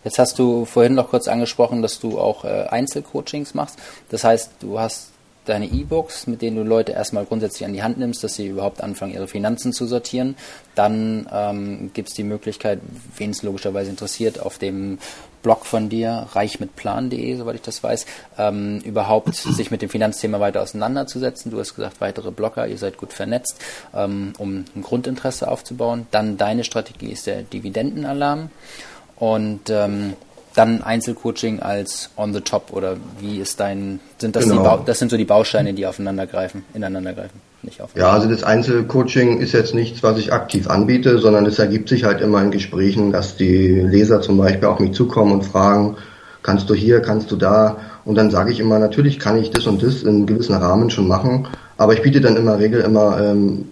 Jetzt hast du vorhin noch kurz angesprochen, dass du auch äh, Einzelcoachings machst. Das heißt, du hast deine E-Books, mit denen du Leute erstmal grundsätzlich an die Hand nimmst, dass sie überhaupt anfangen, ihre Finanzen zu sortieren. Dann ähm, gibt es die Möglichkeit, wen es logischerweise interessiert, auf dem Blog von dir, reichmitplan.de, soweit ich das weiß, ähm, überhaupt sich mit dem Finanzthema weiter auseinanderzusetzen. Du hast gesagt, weitere Blogger, ihr seid gut vernetzt, ähm, um ein Grundinteresse aufzubauen. Dann deine Strategie ist der Dividendenalarm. Und ähm, dann Einzelcoaching als on the top oder wie ist dein sind das genau. die das sind so die Bausteine, die aufeinander greifen, ineinander greifen, nicht auf. Ja, also das Einzelcoaching ist jetzt nichts, was ich aktiv anbiete, sondern es ergibt sich halt immer in Gesprächen, dass die Leser zum Beispiel auf mich zukommen und fragen, kannst du hier, kannst du da und dann sage ich immer, natürlich kann ich das und das in gewissen Rahmen schon machen, aber ich biete dann immer Regel immer ähm,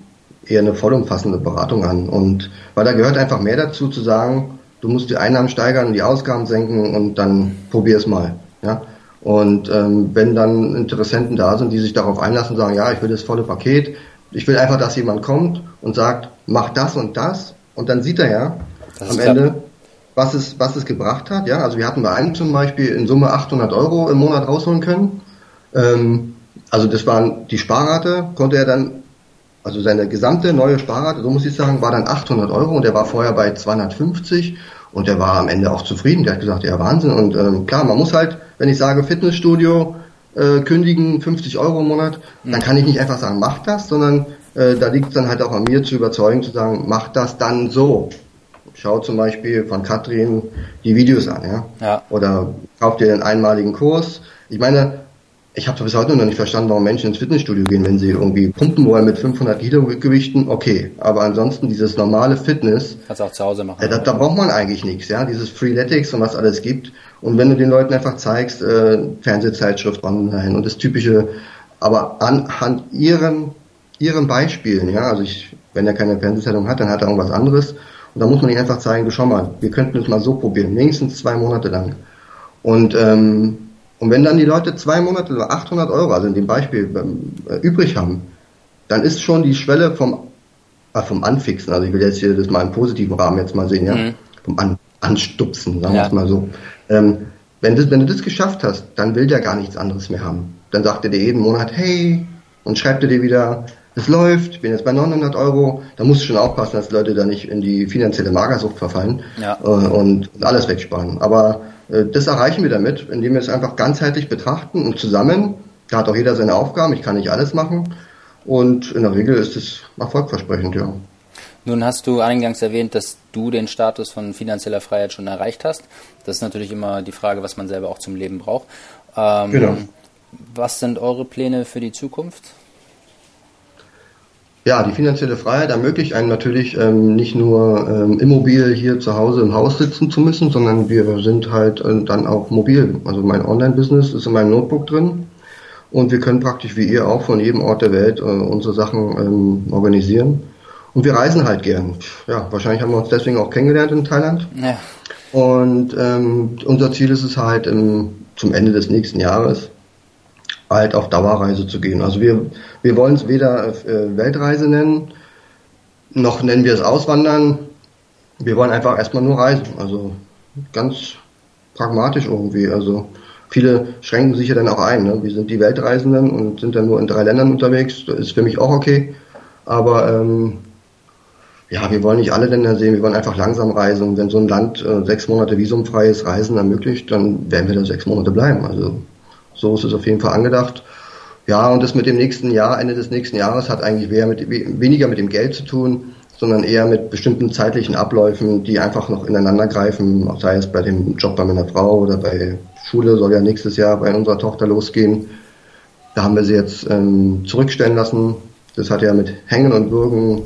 eher eine vollumfassende Beratung an und weil da gehört einfach mehr dazu zu sagen, du musst die Einnahmen steigern, die Ausgaben senken und dann probier es mal. Ja? Und ähm, wenn dann Interessenten da sind, die sich darauf einlassen, sagen, ja, ich will das volle Paket, ich will einfach, dass jemand kommt und sagt, mach das und das und dann sieht er ja am Ende, was es, was es gebracht hat. Ja, also wir hatten bei einem zum Beispiel in Summe 800 Euro im Monat rausholen können. Ähm, also das waren die Sparrate, konnte er dann also seine gesamte neue Sparrate, so muss ich sagen, war dann 800 Euro und er war vorher bei 250 und er war am Ende auch zufrieden. Der hat gesagt, ja Wahnsinn. Und ähm, klar, man muss halt, wenn ich sage Fitnessstudio äh, kündigen 50 Euro im Monat, mhm. dann kann ich nicht einfach sagen, mach das, sondern äh, da liegt es dann halt auch an mir zu überzeugen, zu sagen, mach das dann so. Schau zum Beispiel von Katrin die Videos an, ja. ja. Oder kauf dir den einmaligen Kurs. Ich meine, ich habe bis heute noch nicht verstanden, warum Menschen ins Fitnessstudio gehen, wenn sie irgendwie pumpen wollen mit 500 Kilo Gewichten. Okay, aber ansonsten dieses normale Fitness. Kannst du auch zu Hause machen. Äh, da, da, braucht man eigentlich nichts, ja. Dieses Freeletics und was alles gibt. Und wenn du den Leuten einfach zeigst, äh, Fernsehzeitschrift online und das typische, aber anhand ihren ihren Beispielen, ja. Also ich, wenn er keine Fernsehzeitung hat, dann hat er irgendwas anderes. Und da muss man ihm einfach zeigen, schau mal, wir könnten es mal so probieren, wenigstens zwei Monate lang. Und ähm, und wenn dann die Leute zwei Monate oder 800 Euro, also in dem Beispiel, äh, übrig haben, dann ist schon die Schwelle vom, äh, vom Anfixen, also ich will jetzt hier das mal im positiven Rahmen jetzt mal sehen, ja, mhm. vom An Anstupsen, sagen wir es mal so. Ähm, wenn, das, wenn du das geschafft hast, dann will der gar nichts anderes mehr haben. Dann sagt er dir jeden Monat, hey, und schreibt er dir wieder, es läuft, bin jetzt bei 900 Euro, da musst du schon aufpassen, dass Leute da nicht in die finanzielle Magersucht verfallen ja. äh, und alles wegsparen. Aber das erreichen wir damit, indem wir es einfach ganzheitlich betrachten und zusammen, da hat auch jeder seine Aufgaben, ich kann nicht alles machen und in der Regel ist es erfolgversprechend, ja. Nun hast du eingangs erwähnt, dass du den Status von finanzieller Freiheit schon erreicht hast. Das ist natürlich immer die Frage, was man selber auch zum Leben braucht. Ähm, genau. Was sind eure Pläne für die Zukunft? Ja, die finanzielle Freiheit ermöglicht einem natürlich ähm, nicht nur ähm, immobil hier zu Hause im Haus sitzen zu müssen, sondern wir sind halt äh, dann auch mobil. Also mein Online-Business ist in meinem Notebook drin und wir können praktisch wie ihr auch von jedem Ort der Welt äh, unsere Sachen ähm, organisieren. Und wir reisen halt gern. Ja, wahrscheinlich haben wir uns deswegen auch kennengelernt in Thailand. Ja. Und ähm, unser Ziel ist es halt im, zum Ende des nächsten Jahres halt auf Dauerreise zu gehen. Also wir, wir wollen es weder äh, Weltreise nennen, noch nennen wir es Auswandern. Wir wollen einfach erstmal nur reisen. Also ganz pragmatisch irgendwie. Also viele schränken sich ja dann auch ein. Ne? Wir sind die Weltreisenden und sind dann nur in drei Ländern unterwegs. Das ist für mich auch okay. Aber ähm, ja, wir wollen nicht alle Länder sehen, wir wollen einfach langsam reisen. Und wenn so ein Land äh, sechs Monate visumfreies Reisen ermöglicht, dann werden wir da sechs Monate bleiben. Also so ist es auf jeden Fall angedacht. Ja, und das mit dem nächsten Jahr, Ende des nächsten Jahres, hat eigentlich mit, weniger mit dem Geld zu tun, sondern eher mit bestimmten zeitlichen Abläufen, die einfach noch ineinander greifen, sei es bei dem Job bei meiner Frau oder bei Schule, soll ja nächstes Jahr bei unserer Tochter losgehen. Da haben wir sie jetzt ähm, zurückstellen lassen. Das hat ja mit Hängen und Würgen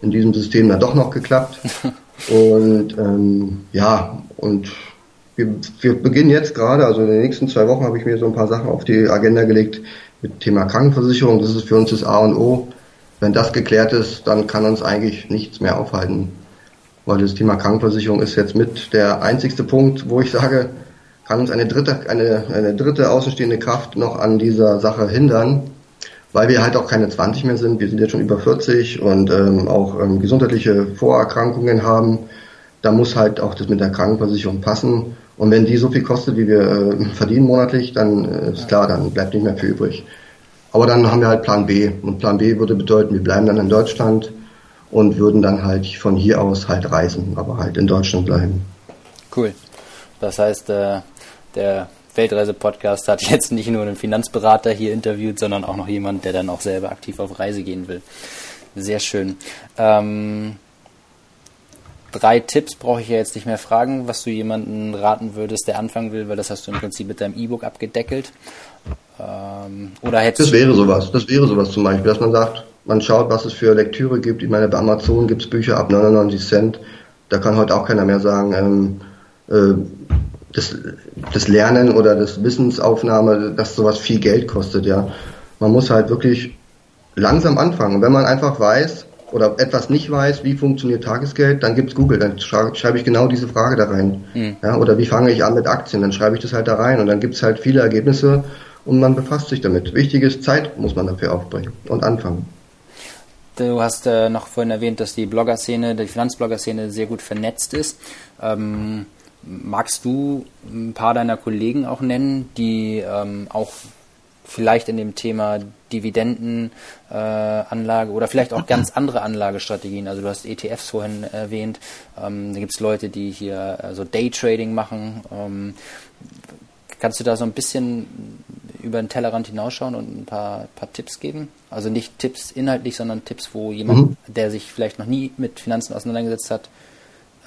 in diesem System dann doch noch geklappt. und ähm, ja, und wir, wir beginnen jetzt gerade, also in den nächsten zwei Wochen habe ich mir so ein paar Sachen auf die Agenda gelegt mit Thema Krankenversicherung. Das ist für uns das A und O. Wenn das geklärt ist, dann kann uns eigentlich nichts mehr aufhalten. Weil das Thema Krankenversicherung ist jetzt mit der einzigste Punkt, wo ich sage, kann uns eine dritte, eine, eine dritte außenstehende Kraft noch an dieser Sache hindern weil wir halt auch keine 20 mehr sind. Wir sind jetzt schon über 40 und ähm, auch ähm, gesundheitliche Vorerkrankungen haben. Da muss halt auch das mit der Krankenversicherung passen. Und wenn die so viel kostet, wie wir äh, verdienen monatlich, dann äh, ist klar, dann bleibt nicht mehr viel übrig. Aber dann haben wir halt Plan B. Und Plan B würde bedeuten, wir bleiben dann in Deutschland und würden dann halt von hier aus halt reisen, aber halt in Deutschland bleiben. Cool. Das heißt, äh, der Weltreise-Podcast hat jetzt nicht nur einen Finanzberater hier interviewt, sondern auch noch jemand, der dann auch selber aktiv auf Reise gehen will. Sehr schön. Ähm, drei Tipps brauche ich ja jetzt nicht mehr fragen, was du jemanden raten würdest, der anfangen will, weil das hast du im Prinzip mit deinem E-Book abgedeckelt. Ähm, oder hättest das wäre sowas. Das wäre sowas zum Beispiel, dass man sagt, man schaut, was es für Lektüre gibt. Ich meine, bei Amazon gibt es Bücher ab 99 Cent. Da kann heute auch keiner mehr sagen, ähm, äh, das, das Lernen oder das Wissensaufnahme, dass sowas viel Geld kostet, ja. Man muss halt wirklich langsam anfangen. Und wenn man einfach weiß oder etwas nicht weiß, wie funktioniert Tagesgeld, dann gibt's Google, dann schreibe ich genau diese Frage da rein. Mhm. Ja, oder wie fange ich an mit Aktien, dann schreibe ich das halt da rein und dann gibt's halt viele Ergebnisse und man befasst sich damit. Wichtig ist, Zeit muss man dafür aufbringen und anfangen. Du hast äh, noch vorhin erwähnt, dass die Blogger-Szene, die Finanzblogger-Szene sehr gut vernetzt ist. Ähm, Magst du ein paar deiner Kollegen auch nennen, die ähm, auch vielleicht in dem Thema Dividendenanlage äh, oder vielleicht auch ganz andere Anlagestrategien. Also du hast ETFs vorhin erwähnt. Ähm, da gibt es Leute, die hier also Daytrading machen. Ähm, kannst du da so ein bisschen über den Tellerrand hinausschauen und ein paar, paar Tipps geben? Also nicht Tipps inhaltlich, sondern Tipps, wo jemand, mhm. der sich vielleicht noch nie mit Finanzen auseinandergesetzt hat,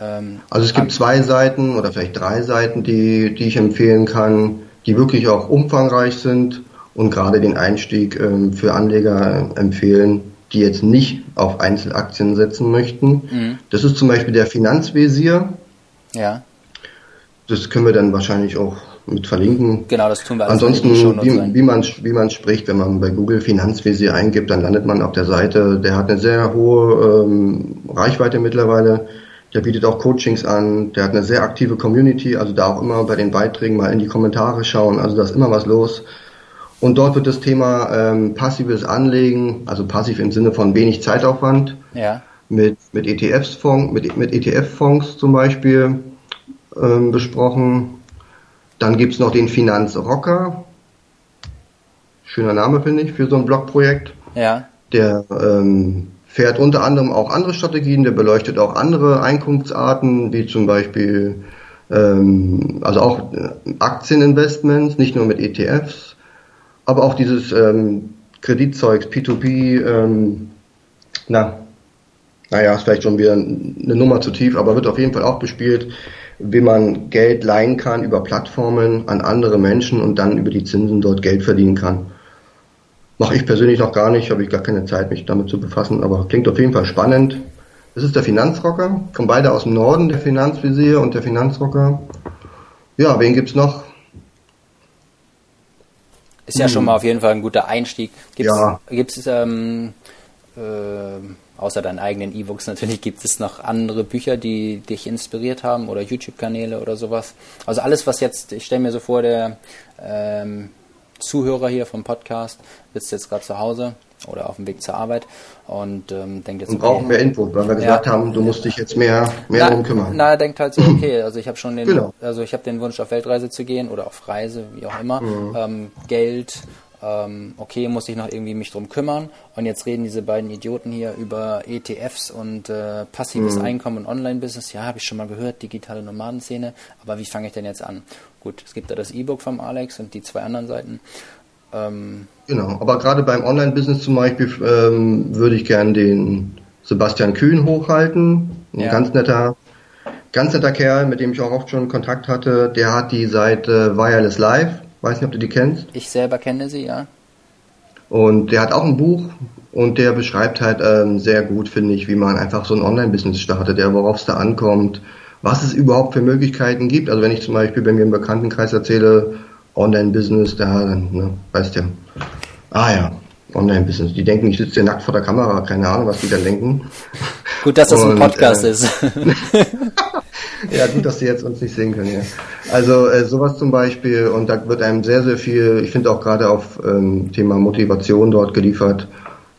ähm, also es gibt zwei Seiten oder vielleicht drei Seiten, die, die ich empfehlen kann, die wirklich auch umfangreich sind und gerade den Einstieg ähm, für Anleger empfehlen, die jetzt nicht auf Einzelaktien setzen möchten. Mhm. Das ist zum Beispiel der Finanzvisier. Ja. Das können wir dann wahrscheinlich auch mit verlinken. Genau, das tun wir Ansonsten, wie, wie, man, wie man spricht, wenn man bei Google Finanzvisier eingibt, dann landet man auf der Seite. Der hat eine sehr hohe ähm, Reichweite mittlerweile. Der bietet auch Coachings an, der hat eine sehr aktive Community, also da auch immer bei den Beiträgen mal in die Kommentare schauen, also da ist immer was los. Und dort wird das Thema ähm, passives Anlegen, also passiv im Sinne von wenig Zeitaufwand, ja. mit, mit ETF-Fonds, mit, mit ETF-Fonds zum Beispiel ähm, besprochen. Dann gibt's noch den Finanzrocker. Schöner Name, finde ich, für so ein Blogprojekt. Ja. Der ähm, fährt unter anderem auch andere Strategien, der beleuchtet auch andere Einkunftsarten, wie zum Beispiel ähm, also auch äh, Aktieninvestments, nicht nur mit ETFs, aber auch dieses ähm, Kreditzeugs, P2P, ähm, na, naja, ist vielleicht schon wieder eine Nummer zu tief, aber wird auf jeden Fall auch bespielt, wie man Geld leihen kann über Plattformen an andere Menschen und dann über die Zinsen dort Geld verdienen kann. Mache ich persönlich noch gar nicht, habe ich gar keine Zeit, mich damit zu befassen, aber klingt auf jeden Fall spannend. Das ist der Finanzrocker, kommen beide aus dem Norden, der Finanzvisier und der Finanzrocker. Ja, wen gibt's noch? Ist ja hm. schon mal auf jeden Fall ein guter Einstieg. Gibt's, ja. gibt's ähm, äh, außer deinen eigenen E-Books natürlich, gibt es noch andere Bücher, die dich inspiriert haben oder YouTube-Kanäle oder sowas? Also alles, was jetzt, ich stelle mir so vor, der ähm, Zuhörer hier vom Podcast sitzt jetzt gerade zu Hause oder auf dem Weg zur Arbeit und ähm, denkt jetzt. Und okay, brauchen mehr Input, weil wir gesagt ja, haben, du musst dich jetzt mehr, mehr darum kümmern. Na, er denkt halt so, okay, also ich habe schon den, genau. also ich habe den Wunsch auf Weltreise zu gehen oder auf Reise, wie auch immer, mhm. ähm, Geld, ähm, okay, muss ich noch irgendwie mich drum kümmern. Und jetzt reden diese beiden Idioten hier über ETFs und äh, passives mhm. Einkommen und Online-Business. Ja, habe ich schon mal gehört, digitale Nomadenszene. Aber wie fange ich denn jetzt an? Gut, es gibt da das E-Book vom Alex und die zwei anderen Seiten. Ähm, genau, aber gerade beim Online-Business zum Beispiel ähm, würde ich gern den Sebastian Kühn hochhalten. Ein ja. ganz netter ganz netter Kerl, mit dem ich auch oft schon Kontakt hatte. Der hat die Seite Wireless Live Weiß nicht, ob du die kennst. Ich selber kenne sie, ja. Und der hat auch ein Buch und der beschreibt halt ähm, sehr gut, finde ich, wie man einfach so ein Online-Business startet, ja, worauf es da ankommt, was es überhaupt für Möglichkeiten gibt. Also wenn ich zum Beispiel bei mir im Bekanntenkreis erzähle, Online-Business, da, dann, ne, weißt du ja. Ah ja, Online-Business. Die denken, ich sitze hier nackt vor der Kamera, keine Ahnung, was die da denken. Gut, dass das und, ein Podcast äh, ist. ja, gut, dass Sie jetzt uns nicht sehen können. Ja. Also äh, sowas zum Beispiel und da wird einem sehr, sehr viel, ich finde auch gerade auf ähm, Thema Motivation dort geliefert,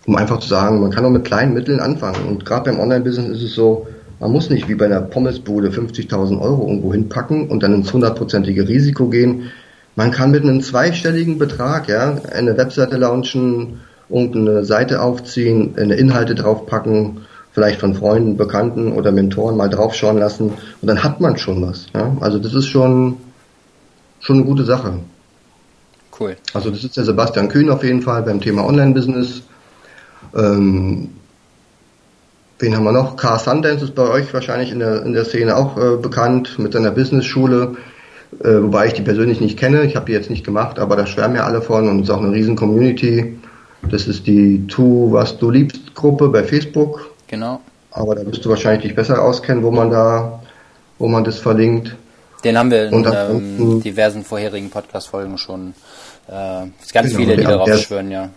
um einfach zu sagen, man kann auch mit kleinen Mitteln anfangen. Und gerade beim Online-Business ist es so, man muss nicht wie bei einer Pommesbude 50.000 Euro irgendwo hinpacken und dann ins hundertprozentige Risiko gehen. Man kann mit einem zweistelligen Betrag ja eine Webseite launchen, irgendeine Seite aufziehen, Inhalte draufpacken vielleicht von Freunden, Bekannten oder Mentoren mal draufschauen lassen und dann hat man schon was. Ja? Also das ist schon, schon eine gute Sache. Cool. Also das ist der Sebastian Kühn auf jeden Fall beim Thema Online-Business. Ähm, wen haben wir noch? Car Sundance ist bei euch wahrscheinlich in der, in der Szene auch äh, bekannt mit seiner Business-Schule, äh, wobei ich die persönlich nicht kenne. Ich habe die jetzt nicht gemacht, aber da schwärmen ja alle von und es ist auch eine riesen Community. Das ist die Tu, was du liebst Gruppe bei Facebook. Genau. Aber da wirst du wahrscheinlich dich besser auskennen, wo man da, wo man das verlinkt. Den haben wir in ähm, diversen vorherigen Podcast-Folgen schon. Äh, ganz genau, viele, die darauf der, schwören, ja.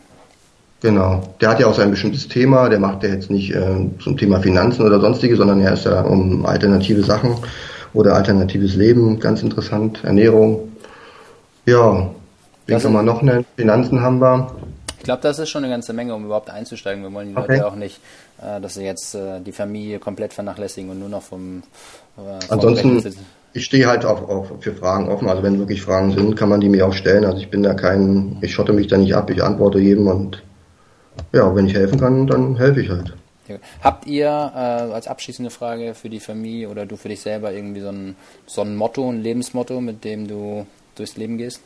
Genau. Der hat ja auch sein bestimmtes Thema. Der macht ja jetzt nicht äh, zum Thema Finanzen oder sonstige, sondern er ist ja um alternative Sachen oder alternatives Leben. Ganz interessant. Ernährung. Ja. Wen kann man noch nennen? Finanzen haben wir. Ich glaube, das ist schon eine ganze Menge, um überhaupt einzusteigen. Wir wollen die okay. Leute auch nicht äh, dass sie jetzt äh, die Familie komplett vernachlässigen und nur noch vom. Äh, Ansonsten, ich stehe halt auch, auch für Fragen offen. Also wenn wirklich Fragen sind, kann man die mir auch stellen. Also ich bin da kein, ich schotte mich da nicht ab, ich antworte jedem und ja, wenn ich helfen kann, dann helfe ich halt. Habt ihr äh, als abschließende Frage für die Familie oder du für dich selber irgendwie so ein, so ein Motto, ein Lebensmotto, mit dem du durchs Leben gehst?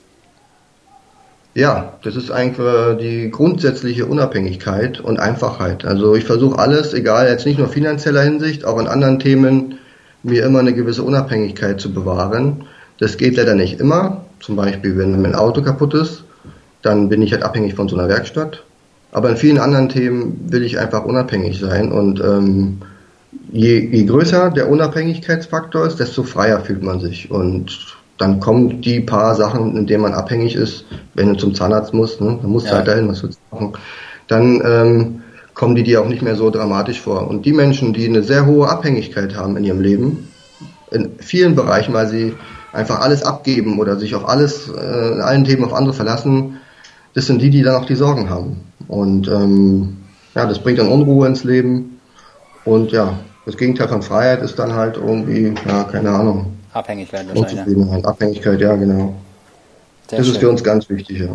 Ja, das ist eigentlich die grundsätzliche Unabhängigkeit und Einfachheit. Also ich versuche alles, egal jetzt nicht nur finanzieller Hinsicht, auch in anderen Themen, mir immer eine gewisse Unabhängigkeit zu bewahren. Das geht leider nicht immer. Zum Beispiel, wenn mein Auto kaputt ist, dann bin ich halt abhängig von so einer Werkstatt. Aber in vielen anderen Themen will ich einfach unabhängig sein und ähm, je, je größer der Unabhängigkeitsfaktor ist, desto freier fühlt man sich und dann kommen die paar Sachen, in denen man abhängig ist, wenn du zum Zahnarzt musst, ne, dann musst ja. du halt dahin, was willst du machen. Dann ähm, kommen die dir auch nicht mehr so dramatisch vor. Und die Menschen, die eine sehr hohe Abhängigkeit haben in ihrem Leben, in vielen Bereichen, weil sie einfach alles abgeben oder sich auf alles, äh, in allen Themen auf andere verlassen, das sind die, die dann auch die Sorgen haben. Und ähm, ja, das bringt dann Unruhe ins Leben. Und ja, das Gegenteil von Freiheit ist dann halt irgendwie, ja, keine Ahnung, Abhängigkeit wahrscheinlich. Ja. Abhängigkeit, ja, genau. Sehr das schön. ist für uns ganz wichtig, ja.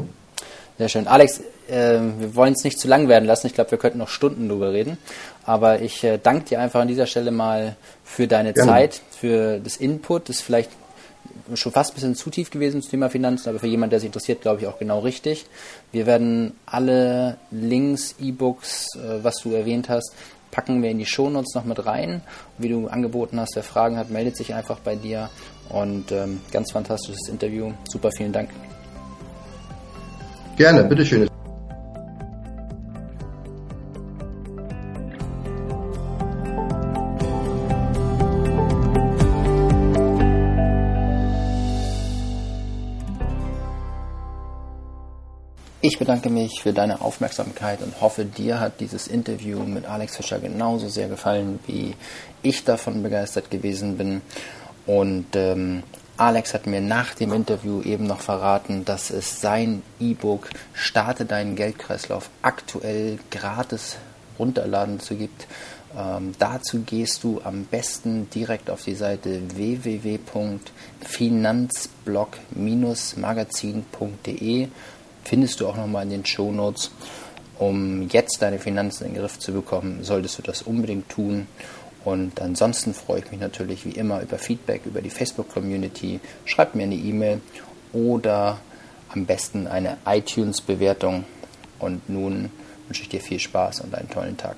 Sehr schön. Alex, äh, wir wollen es nicht zu lang werden lassen. Ich glaube, wir könnten noch Stunden drüber reden. Aber ich äh, danke dir einfach an dieser Stelle mal für deine Gerne. Zeit, für das Input. Das vielleicht schon fast ein bisschen zu tief gewesen zum Thema Finanzen, aber für jemanden, der sich interessiert, glaube ich auch genau richtig. Wir werden alle Links, E-Books, äh, was du erwähnt hast, packen wir in die Shownotes noch mit rein. Wie du angeboten hast, wer Fragen hat, meldet sich einfach bei dir. Und ähm, ganz fantastisches Interview. Super, vielen Dank. Gerne, bitteschön. Ich bedanke mich für deine Aufmerksamkeit und hoffe, dir hat dieses Interview mit Alex Fischer genauso sehr gefallen, wie ich davon begeistert gewesen bin. Und ähm, Alex hat mir nach dem Interview eben noch verraten, dass es sein E-Book Starte deinen Geldkreislauf aktuell gratis runterladen zu gibt. Ähm, dazu gehst du am besten direkt auf die Seite www.finanzblog-magazin.de findest du auch nochmal in den Show Notes. Um jetzt deine Finanzen in den Griff zu bekommen, solltest du das unbedingt tun. Und ansonsten freue ich mich natürlich wie immer über Feedback über die Facebook-Community. Schreib mir eine E-Mail oder am besten eine iTunes-Bewertung. Und nun wünsche ich dir viel Spaß und einen tollen Tag.